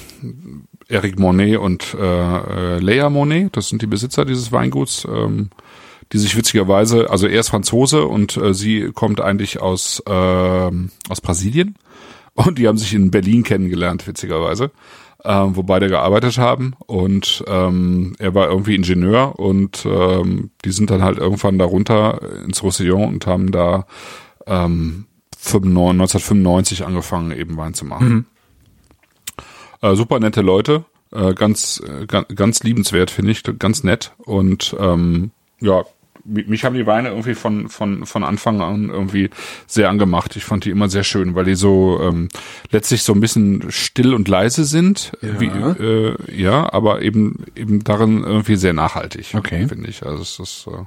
Eric Monet und äh, äh, Leia Monet, das sind die Besitzer dieses Weinguts, ähm, die sich witzigerweise, also er ist Franzose und äh, sie kommt eigentlich aus ähm, aus Brasilien und die haben sich in Berlin kennengelernt, witzigerweise, ähm, wo beide gearbeitet haben. Und ähm, er war irgendwie Ingenieur und ähm, die sind dann halt irgendwann darunter ins Roussillon und haben da ähm, 95, 1995 angefangen eben Wein zu machen. Äh, super nette Leute, äh, ganz, äh, ganz, ganz liebenswert finde ich, ganz nett. Und ähm, ja, mich haben die Weine irgendwie von, von, von Anfang an irgendwie sehr angemacht. Ich fand die immer sehr schön, weil die so ähm, letztlich so ein bisschen still und leise sind, Ja. wie, äh, ja, aber eben eben darin irgendwie sehr nachhaltig, Okay. finde ich. Also es ist äh,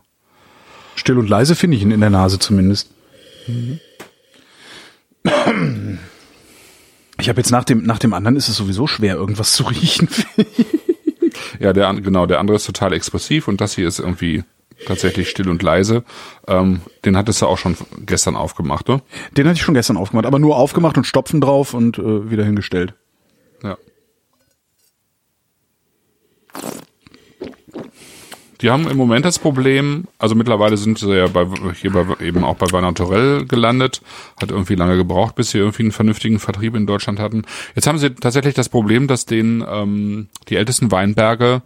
Still und leise finde ich ihn in der Nase zumindest. Ich habe jetzt nach dem, nach dem anderen ist es sowieso schwer, irgendwas zu riechen. Ja, der genau, der andere ist total expressiv und das hier ist irgendwie tatsächlich still und leise. Ähm, den hattest du auch schon gestern aufgemacht, ne? Den hatte ich schon gestern aufgemacht, aber nur aufgemacht und Stopfen drauf und äh, wieder hingestellt. Ja. Die haben im Moment das Problem, also mittlerweile sind sie ja bei, hier bei, eben auch bei Wein Naturell gelandet, hat irgendwie lange gebraucht, bis sie irgendwie einen vernünftigen Vertrieb in Deutschland hatten. Jetzt haben sie tatsächlich das Problem, dass denen ähm, die ältesten Weinberge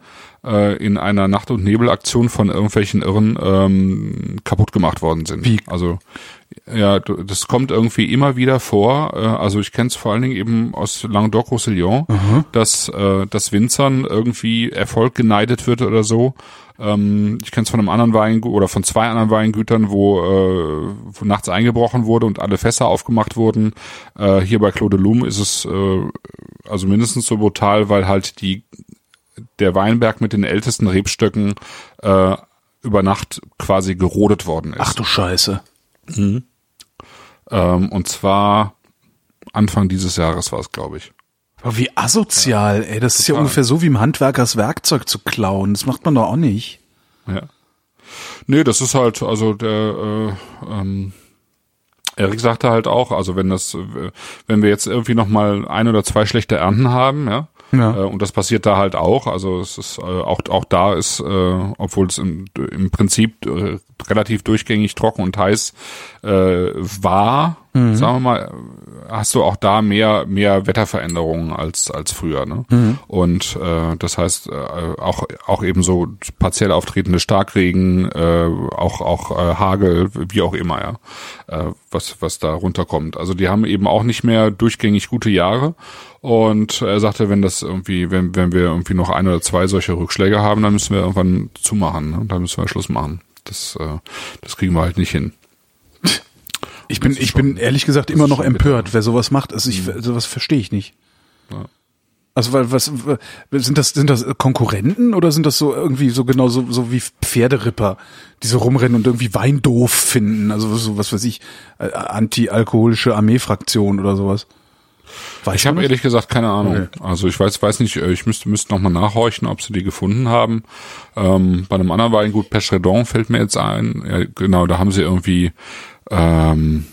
äh, in einer Nacht- und Nebelaktion von irgendwelchen Irren ähm, kaputt gemacht worden sind. Wie? Also ja, das kommt irgendwie immer wieder vor. Äh, also ich kenne es vor allen Dingen eben aus Languedoc-Roussillon, dass, äh, dass Winzern irgendwie Erfolg geneidet wird oder so. Ähm, ich kenne es von einem anderen Weingut oder von zwei anderen Weingütern, wo, äh, wo nachts eingebrochen wurde und alle Fässer aufgemacht wurden. Äh, hier bei Claude Lum ist es äh, also mindestens so brutal, weil halt die der Weinberg mit den ältesten Rebstöcken äh, über Nacht quasi gerodet worden ist. Ach du Scheiße. Ähm, und zwar Anfang dieses Jahres war es, glaube ich. Aber wie asozial, ey. Das ist ja Total. ungefähr so wie im Handwerkers Werkzeug zu klauen. Das macht man doch auch nicht. Ja. Nee, das ist halt, also der, äh, ähm, Erik sagte halt auch, also wenn das, äh, wenn wir jetzt irgendwie noch mal ein oder zwei schlechte Ernten haben, ja, Ja. äh, und das passiert da halt auch, also es ist äh, auch auch da ist, äh, obwohl es im, im Prinzip äh, relativ durchgängig trocken und heiß äh, war, sagen wir mal, hast du auch da mehr mehr Wetterveränderungen als als früher, ne? Und äh, das heißt äh, auch auch eben so partiell auftretende Starkregen, äh, auch auch äh, Hagel, wie auch immer, ja, äh, was was da runterkommt. Also die haben eben auch nicht mehr durchgängig gute Jahre. Und er sagte, wenn das irgendwie, wenn wenn wir irgendwie noch ein oder zwei solche Rückschläge haben, dann müssen wir irgendwann zumachen, ne? dann müssen wir Schluss machen. Das äh, das kriegen wir halt nicht hin. Ich bin, ich bin ehrlich gesagt immer noch empört, wer sowas macht. Also ich, sowas verstehe ich nicht. Also weil was sind das sind das Konkurrenten oder sind das so irgendwie so genau so, so wie Pferderipper, die so rumrennen und irgendwie Wein doof finden, also so was weiß ich, äh, anti-alkoholische Armeefraktion oder sowas. Weiß Ich habe ehrlich gesagt keine Ahnung. Okay. Also ich weiß, weiß nicht, äh, ich müsste, müsste noch mal nachhorchen, ob sie die gefunden haben. Ähm, bei einem anderen Weingut Pechredon fällt mir jetzt ein. Ja, genau, da haben sie irgendwie ähm,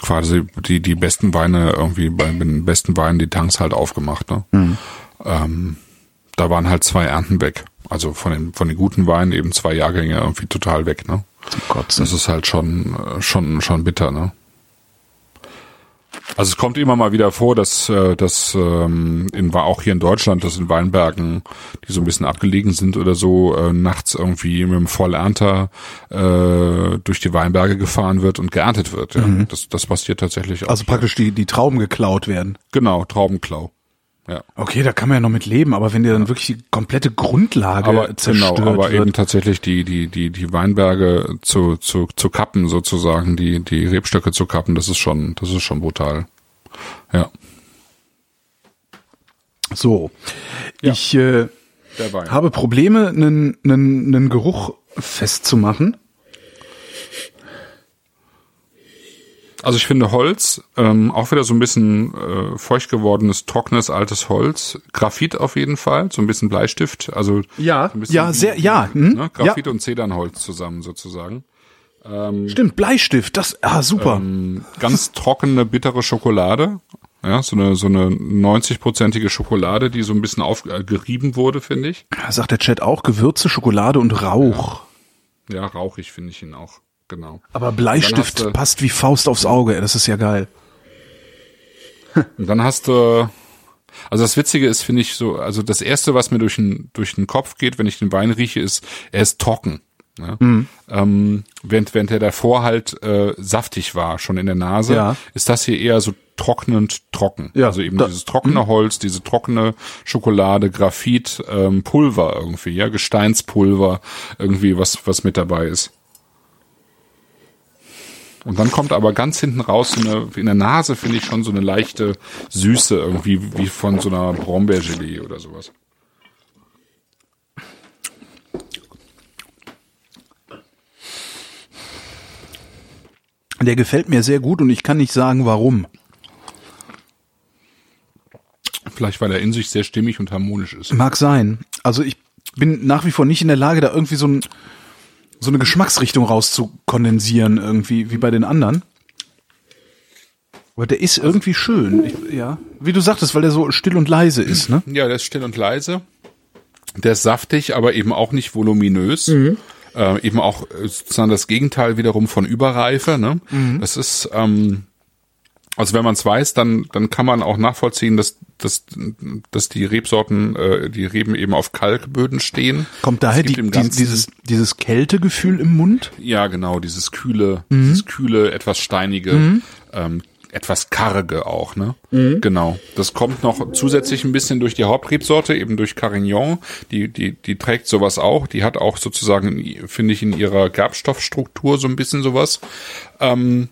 quasi die, die besten Weine irgendwie bei den besten Weinen die Tanks halt aufgemacht. Ne? Mhm. Ähm, da waren halt zwei Ernten weg. Also von den, von den guten Weinen eben zwei Jahrgänge irgendwie total weg. Ne? Kotzen. Das ist halt schon, schon, schon bitter, ne? Also es kommt immer mal wieder vor, dass, äh, dass ähm, in, auch hier in Deutschland, dass in Weinbergen, die so ein bisschen abgelegen sind oder so, äh, nachts irgendwie mit dem Vollernter äh, durch die Weinberge gefahren wird und geerntet wird. Ja. Das, das passiert tatsächlich auch. Also praktisch die die Trauben geklaut werden. genau, Traubenklau. Ja. Okay, da kann man ja noch mit leben, aber wenn dir dann wirklich die komplette Grundlage aber zerstört genau, aber wird, eben tatsächlich die die die die Weinberge zu zu zu kappen sozusagen, die die Rebstöcke zu kappen, das ist schon das ist schon brutal. Ja. so. Ich äh, habe Probleme, einen, einen, einen Geruch festzumachen. Also ich finde Holz, ähm, auch wieder so ein bisschen äh, feucht gewordenes, trockenes, altes Holz. Graphit auf jeden Fall, so ein bisschen Bleistift. Also Ja, so ein bisschen ja, sehr- ja, hm, ne? Graphit und Zedernholz zusammen sozusagen. Stimmt, Bleistift, das, ah, super. Ähm, ganz trockene, bittere Schokolade. Ja, so eine, so eine 90-prozentige Schokolade, die so ein bisschen aufgerieben wurde, finde ich. Sagt der Chat auch, Gewürze, Schokolade und Rauch. Ja, rauchig finde ich ihn auch. Genau. Aber Bleistift du- passt wie Faust aufs Auge, das ist ja geil. Und dann hast du, also das Witzige ist, finde ich so, also das erste, was mir durch den, durch den Kopf geht, wenn ich den Wein rieche, ist, er ist trocken. Ja? Mhm. Ähm, während, während er davor halt äh, saftig war, schon in der Nase, Ja. ist das hier eher so trocknend trocken. Ja, also eben da- Mhm. dieses trockene Holz, diese trockene Schokolade, Graphit, ähm, Pulver irgendwie, ja, Gesteinspulver, irgendwie was, was mit dabei ist. Und dann kommt aber ganz hinten raus so eine, in der Nase finde ich schon so eine leichte Süße irgendwie, wie von so einer Brombeergelee oder sowas. Der gefällt mir sehr gut und ich kann nicht sagen, warum. Vielleicht, weil er in sich sehr stimmig und harmonisch ist. Mag sein. Also ich bin nach wie vor nicht in der Lage, da irgendwie so, ein, so eine Geschmacksrichtung rauszukondensieren, irgendwie, wie bei den anderen. Aber der ist irgendwie schön. Ich, ja. Wie du sagtest, weil der so still und leise ist, ne? Ja, der ist still und leise. Der ist saftig, aber eben auch nicht voluminös. Äh, eben auch äh, sozusagen das Gegenteil wiederum von Überreife. Ne? Das ist, ähm, also wenn man es weiß, dann dann kann man auch nachvollziehen, dass dass, dass die Rebsorten, äh, die Reben eben auf Kalkböden stehen. Kommt daher die, die, dieses, dieses Kältegefühl im Mund? Ja, genau, dieses kühle, dieses kühle, etwas steinige, ähm, etwas karge auch, ne? Genau. Das kommt noch zusätzlich ein bisschen durch die Hauptrebsorte, eben durch Carignan. Die, die, die trägt sowas auch. Die hat auch sozusagen, finde ich, in ihrer Gerbstoffstruktur so ein bisschen sowas. Ähm,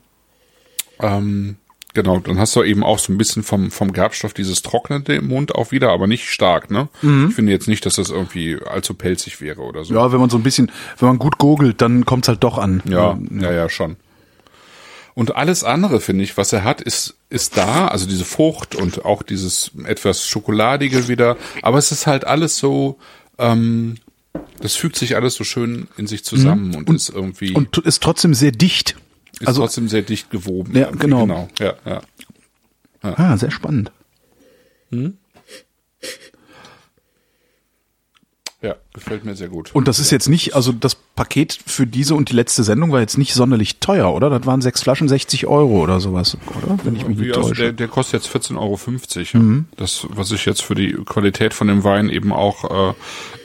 ähm, Genau, dann hast du eben auch so ein bisschen vom, vom Gerbstoff dieses Trocknende im Mund auch wieder, aber nicht stark, ne? Mhm. Ich finde jetzt nicht, dass das irgendwie allzu pelzig wäre oder so. Ja, wenn man so ein bisschen, wenn man gut gurgelt, dann kommt's halt doch an. Ja, ja, ja, schon. Und alles andere, finde ich, was er hat, ist, ist da, also diese Frucht und auch dieses etwas Schokoladige wieder, aber es ist halt alles so, ähm, das fügt sich alles so schön in sich zusammen und, ist irgendwie, Mhm. Und ist trotzdem sehr dicht. Ist also- trotzdem sehr dicht gewoben. Ja, irgendwie, genau. genau. Ja, ja. Ah, sehr spannend. Ja, gefällt mir sehr gut. Und das ist jetzt nicht, also das Paket für diese und die letzte Sendung war jetzt nicht sonderlich teuer, oder? Das waren sechs Flaschen 60 Euro oder sowas, oder? Wenn ich mich nicht also täusche. der, der kostet jetzt 14,50 Euro. Mhm. Das, was ich jetzt für die Qualität von dem Wein eben auch äh,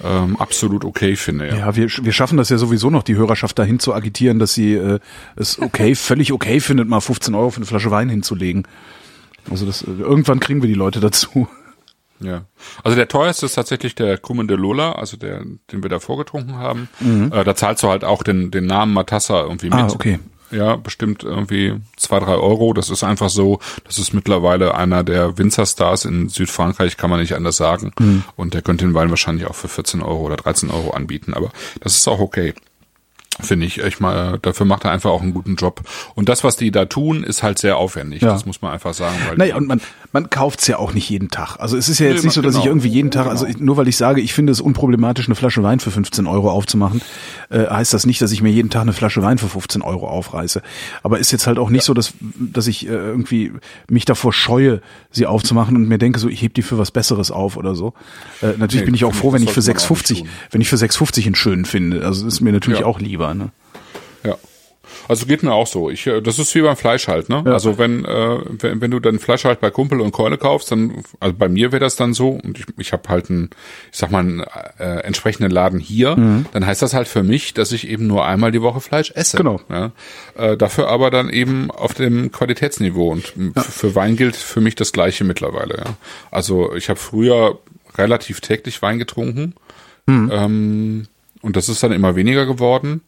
ähm, absolut okay finde. Ja. Ja, wir, wir schaffen das ja sowieso noch, die Hörerschaft dahin zu agitieren, dass sie äh, es okay, völlig okay findet, mal 15 Euro für eine Flasche Wein hinzulegen. Also das, äh, irgendwann kriegen wir die Leute dazu. Ja. Also der teuerste ist tatsächlich der de Lola, also der, den wir da vorgetrunken haben. Äh, da zahlst du halt auch den, den Namen Matassa irgendwie mit. Mhm. Ah, okay. Ja, bestimmt irgendwie zwei, drei Euro. Das ist einfach so, das ist mittlerweile einer der Winzerstars in Südfrankreich, kann man nicht anders sagen. Mhm. Und der könnte den Wein wahrscheinlich auch für 14 Euro oder 13 Euro anbieten. Aber das ist auch okay. Finde ich. Ich mal, dafür macht er einfach auch einen guten Job. Und das, was die da tun, ist halt sehr aufwendig. Ja. Das muss man einfach sagen. Weil Naja, und man, man kauft's ja auch nicht jeden Tag. Also es ist ja jetzt Nee, nicht so, dass ich genau. irgendwie jeden Tag, also ich, nur weil ich sage, ich finde es unproblematisch, eine Flasche Wein für 15 Euro aufzumachen, äh, heißt das nicht, dass ich mir jeden Tag eine Flasche Wein für 15 Euro aufreiße. Aber ist jetzt halt auch nicht so, dass, dass ich äh, irgendwie mich davor scheue, sie aufzumachen und mir denke, so ich heb die für was Besseres auf oder so. Äh, natürlich Nee, bin ich auch froh, ich, wenn ich für sollte man auch nicht 6,50, tun. wenn ich für 6,50 einen schönen finde. Also das ist mir natürlich Ja. auch lieber. Ne? Ja. Also geht mir auch so. Ich, äh, das ist wie beim Fleisch halt, ne? Also wenn, äh, wenn, wenn du dann Fleisch halt bei Kumpel und Keule kaufst, dann, also bei mir wäre das dann so, und ich, ich habe halt einen, ich sag mal, einen äh, entsprechenden Laden hier, dann heißt das halt für mich, dass ich eben nur einmal die Woche Fleisch esse. Genau. Ja? Äh, dafür aber dann eben auf dem Qualitätsniveau. Und f- für Wein gilt für mich das gleiche mittlerweile, ja. Also ich habe früher relativ täglich Wein getrunken. Ähm, und das ist dann immer weniger geworden.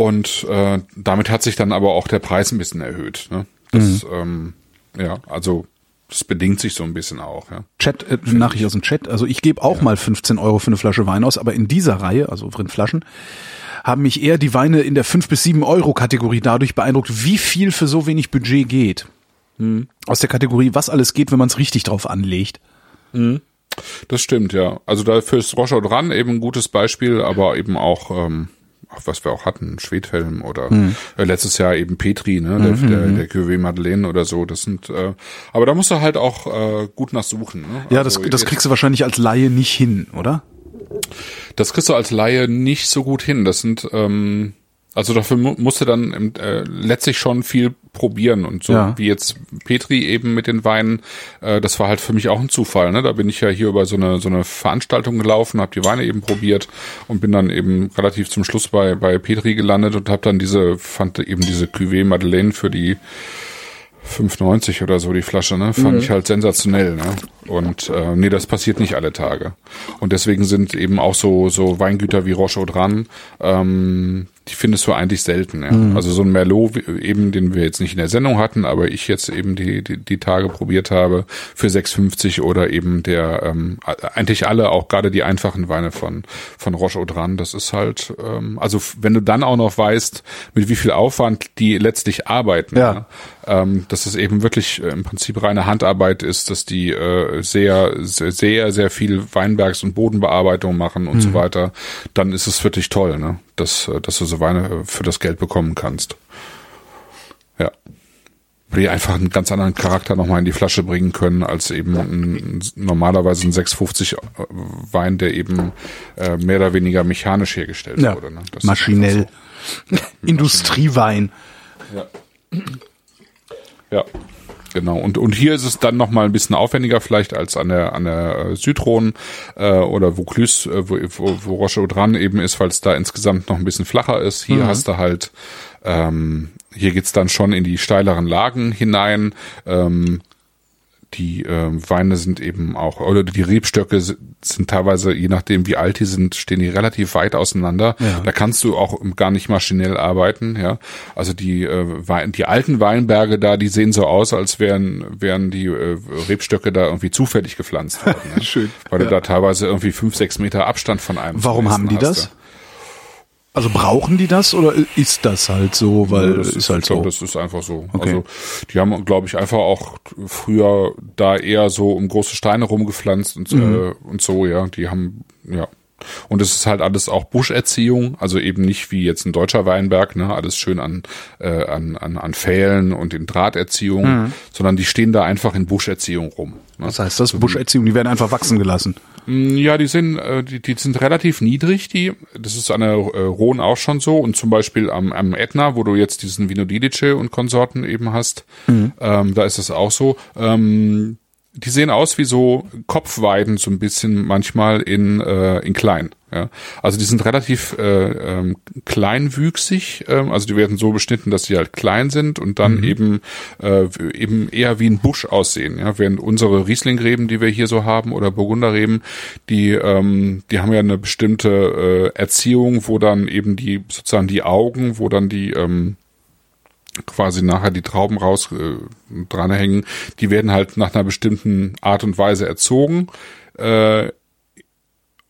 Und äh, damit hat sich dann aber auch der Preis ein bisschen erhöht. Ne? Das, ähm, ja, also das bedingt sich so ein bisschen auch. Ja. Chat, äh, Nachricht aus dem Chat. Also ich gebe auch mal 15 Euro für eine Flasche Wein aus, aber in dieser Reihe, also in Flaschen, haben mich eher die Weine in der 5 bis 7 Euro Kategorie dadurch beeindruckt, wie viel für so wenig Budget geht. Aus der Kategorie, was alles geht, wenn man es richtig drauf anlegt. Das stimmt, ja. Also dafür ist Rocher dran eben ein gutes Beispiel, aber eben auch, ähm, auch was wir auch hatten, Schwedhelm oder äh, letztes Jahr eben Petri, ne, der, der, der Cuvée Madeleine oder so. Das sind, äh, aber da musst du halt auch äh, gut nachsuchen. Ne? Ja, das, Also das jetzt- kriegst du wahrscheinlich als Laie nicht hin, oder? Das kriegst du als Laie nicht so gut hin. Das sind, ähm, also dafür mu musst du dann äh, letztlich schon viel probieren und so Ja. wie jetzt Petri eben mit den Weinen, äh, das war halt für mich auch ein Zufall. Ne? Da bin ich ja hier über so eine so eine Veranstaltung gelaufen, habe die Weine eben probiert und bin dann eben relativ zum Schluss bei bei Petri gelandet und habe dann diese fand eben diese Cuvée Madeleine für die 5,90 oder so die Flasche, ne? Fand ich halt sensationell, ne? Und äh, nee, das passiert nicht alle Tage. Und deswegen sind eben auch so so Weingüter wie Roche dran, ähm, die findest du eigentlich selten. Ja? Also so ein Merlot eben, den wir jetzt nicht in der Sendung hatten, aber ich jetzt eben die die, die Tage probiert habe für 6,50 oder eben der ähm, eigentlich alle auch gerade die einfachen Weine von von Roche Audran. Das ist halt ähm, also wenn du dann auch noch weißt, mit wie viel Aufwand die letztlich arbeiten. Ja. ähm, dass es eben wirklich äh, im Prinzip reine Handarbeit ist, dass die äh, sehr, sehr, sehr, sehr viel Weinbergs- und Bodenbearbeitung machen und so weiter, dann ist es wirklich toll, ne? Dass, äh, dass du so Weine äh, für das Geld bekommen kannst. Ja. Die einfach einen ganz anderen Charakter nochmal in die Flasche bringen können, als eben ein, normalerweise ein 650 Wein, der eben äh, mehr oder weniger mechanisch hergestellt Ja, wurde. Ne? Maschinell. einfach Industriewein. Ja, genau. Und und hier ist es dann noch mal ein bisschen aufwendiger vielleicht als an der an der äh, Südrhone äh, oder Vaucluse, äh, wo, wo, wo Roche dran eben ist, weil es da insgesamt noch ein bisschen flacher ist. Hier hast du halt ähm, hier geht's dann schon in die steileren Lagen hinein. Ähm, die äh, Weine sind eben auch, oder die Rebstöcke sind, teilweise, je nachdem wie alt die sind, stehen die relativ weit auseinander. Ja. Da kannst du auch gar nicht maschinell arbeiten, ja. Also die, äh, Wein, die alten Weinberge da, die sehen so aus, als wären, wären die äh, Rebstöcke da irgendwie zufällig gepflanzt worden. Ja? Schön. Weil du da teilweise irgendwie fünf, sechs Meter Abstand von einem. Warum haben die das? hast, Also brauchen die das oder ist das halt so, ja. weil das ist, halt glaub, so. Das ist einfach so. Okay. Also die haben, glaube ich, einfach auch früher da eher so um große Steine rumgepflanzt und, Mhm. äh, und so, ja. Die haben, ja. Und es ist halt alles auch Buscherziehung, also eben nicht wie jetzt ein deutscher Weinberg, ne, alles schön an, äh, an, an, an Pfählen und in Drahterziehung, Mhm. sondern die stehen da einfach in Buscherziehung rum. Ne? Was heißt das? Buscherziehung, die werden einfach wachsen gelassen. Mm, Ja, die sind, äh, die, die sind relativ niedrig, die. Das ist an der äh, Rhone auch schon so. Und zum Beispiel am, am Ätna, wo du jetzt diesen Vino Didice und Konsorten eben hast, ähm, da ist das auch so. Ähm, die sehen aus wie so Kopfweiden so ein bisschen manchmal in, äh, in klein. Ja. Also die sind relativ äh, ähm, kleinwüchsig, ähm, also die werden so beschnitten, dass sie halt klein sind und dann eben äh, eben eher wie ein Busch aussehen. Ja. Während unsere Rieslingräben, die wir hier so haben, oder Burgunderreben, die ähm, die haben ja eine bestimmte äh, Erziehung, wo dann eben die sozusagen die Augen, wo dann die ähm, quasi nachher die Trauben raus äh, dranhängen, die werden halt nach einer bestimmten Art und Weise erzogen äh,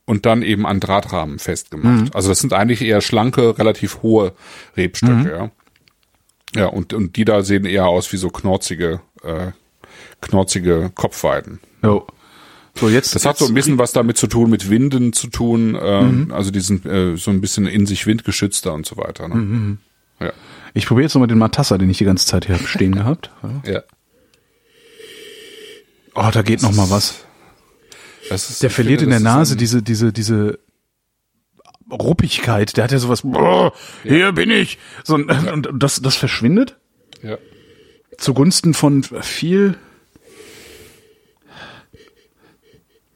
und dann eben an Drahtrahmen festgemacht. Also das sind eigentlich eher schlanke, relativ hohe Rebstöcke, ja. Ja, und, und die da sehen eher aus wie so knorzige, äh, knorzige Kopfweiden. Jo. So, jetzt. Das hat so ein bisschen was damit zu tun, mit Winden zu tun, ähm, also die sind äh, so ein bisschen in sich windgeschützter und so weiter. Ne? Ja. Ich probiere jetzt nochmal den Matassa, den ich die ganze Zeit hier hab stehen gehabt. ja. Oh, da geht noch mal was. Ist, Der verliert finde, in der Nase diese, diese, diese Ruppigkeit. Der hat ja sowas, boah, hier bin ich. So, und, und das, das verschwindet Ja. zugunsten von viel,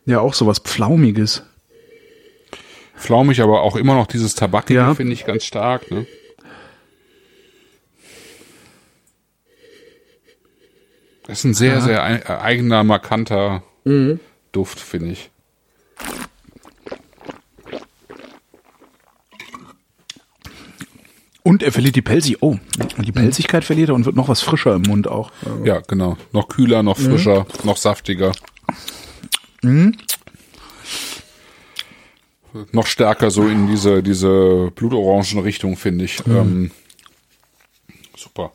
ja, auch sowas Pflaumiges. Flaumig, aber auch immer noch dieses Tabakige Ja. finde ich ganz stark. Ne? Das ist ein sehr, sehr ei- äh, eigener, markanter Duft, finde ich. Und er verliert die Pelzig, oh, und die Pelzigkeit verliert er und wird noch was frischer im Mund auch. Ja, genau. Noch kühler, noch frischer, noch saftiger. Noch stärker so in diese, diese Blutorangen-Richtung, finde ich. Ähm, super.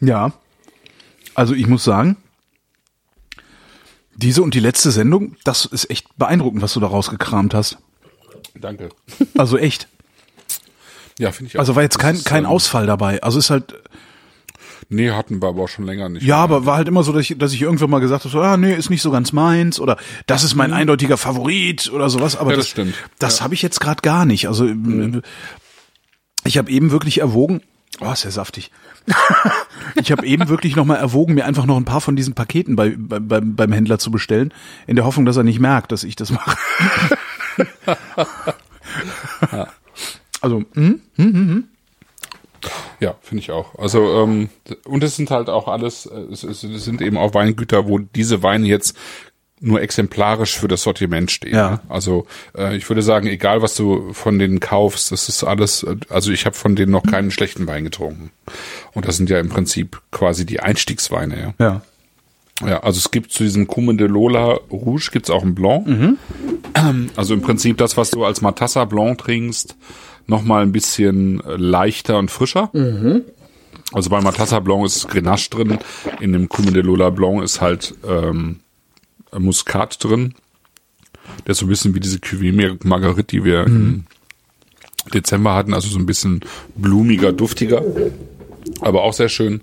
Ja. Also ich muss sagen, diese und die letzte Sendung, das ist echt beeindruckend, was du da rausgekramt hast. Danke. Also echt. Ja, finde ich auch. Also war jetzt kein, ist, kein ähm, Ausfall dabei. Also ist halt, Nee, hatten wir aber auch schon länger nicht. ja, aber war halt immer so, dass ich, dass ich irgendwann mal gesagt habe, so, ah, nee, ist nicht so ganz meins oder das ist mein eindeutiger Favorit oder sowas. Aber Mhm. Ja, das das, stimmt. Das habe ich jetzt gerade gar nicht. Also äh, ich habe eben wirklich erwogen, oh, ist ja saftig. ich habe eben wirklich noch mal erwogen, mir einfach noch ein paar von diesen Paketen bei, bei, beim, beim Händler zu bestellen, in der Hoffnung, dass er nicht merkt, dass ich das mache. Also, hm? Ja, finde ich auch. Also, ähm, und es sind halt auch alles, äh, es es sind eben auch Weingüter, wo diese Weine jetzt nur exemplarisch für das Sortiment stehen. Ja. Also äh, ich würde sagen, egal was du von denen kaufst, das ist alles, äh, also ich habe von denen noch keinen schlechten Wein getrunken. Und das sind ja im Prinzip quasi die Einstiegsweine, ja. ja. Ja, also es gibt zu diesem Cume de Lola Rouge gibt's auch einen Blanc. Ähm, Also im Prinzip das, was du als Matassa Blanc trinkst, nochmal ein bisschen äh, leichter und frischer. Also bei Matassa Blanc ist Grenache drin, in dem Cume de Lola Blanc ist halt ähm, Muskat drin. Der ist so ein bisschen wie diese Cuvée Marguerite, die wir im Dezember hatten, also so ein bisschen blumiger, duftiger, aber auch sehr schön.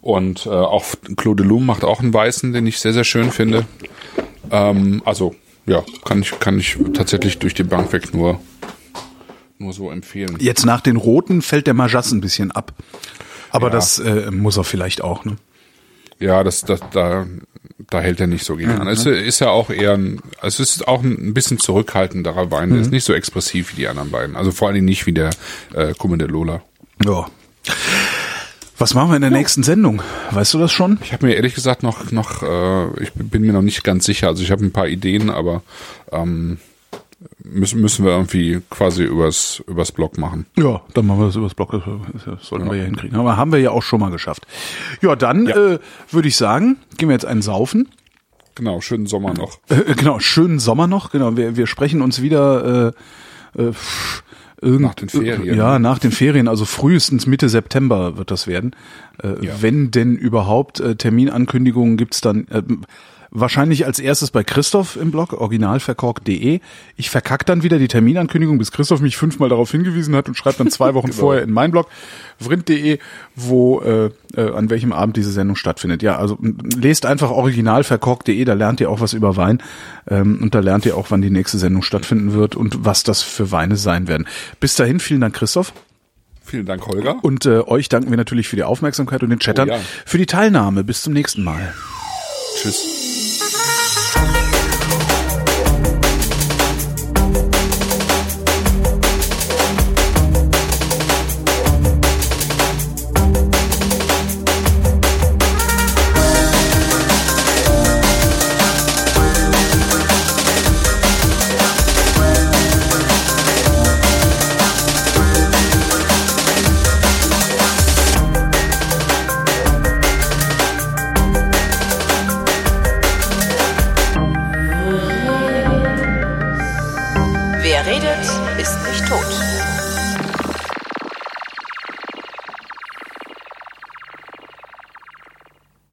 Und äh, auch Claude Lum macht auch einen weißen, den ich sehr, sehr schön finde. Ähm, also, ja, kann ich, kann ich tatsächlich durch die Bank weg nur, nur so empfehlen. Jetzt nach den Roten fällt der Majas ein bisschen ab. Aber Ja. das äh, muss er vielleicht auch, ne? Ja, das, das, da, da hält er nicht so gegen an. Es ist ja auch eher ein, es ist auch ein bisschen zurückhaltenderer Wein. Der ist nicht so expressiv wie die anderen beiden. Also vor allen Dingen nicht wie der äh, Cume de Lola. Ja. Was machen wir in der nächsten Sendung? Weißt du das schon? Ich habe mir ehrlich gesagt noch, noch, äh, ich bin mir noch nicht ganz sicher. Also ich habe ein paar Ideen, aber ähm, müssen, müssen wir irgendwie quasi übers, übers Blog machen. Ja, dann machen wir das übers Blog. Das sollten ja. wir ja hinkriegen. Aber haben wir ja auch schon mal geschafft. Ja, dann ja. äh, würde ich sagen, gehen wir jetzt einen saufen. Genau, schönen Sommer noch. Äh, genau, schönen Sommer noch. Genau, wir, wir sprechen uns wieder äh, äh, Irgend, nach den Ferien. Ja, nach den Ferien, also frühestens Mitte September wird das werden. Äh, ja. Wenn denn überhaupt äh, Terminankündigungen gibt's dann. Äh, Wahrscheinlich als erstes bei Christoph im Blog, originalverkork.de. Ich verkack dann wieder die Terminankündigung, bis Christoph mich fünfmal darauf hingewiesen hat und schreibt dann zwei Wochen genau. vorher in mein Blog, vrind.de, wo, äh, äh, an welchem Abend diese Sendung stattfindet. Ja, also lest einfach originalverkork.de, da lernt ihr auch was über Wein. Ähm, und da lernt ihr auch, wann die nächste Sendung stattfinden wird und was das für Weine sein werden. Bis dahin, vielen Dank, Christoph. Vielen Dank, Holger. Und äh, euch danken wir natürlich für die Aufmerksamkeit und den Chattern, oh ja. für die Teilnahme. Bis zum nächsten Mal. Tschüss.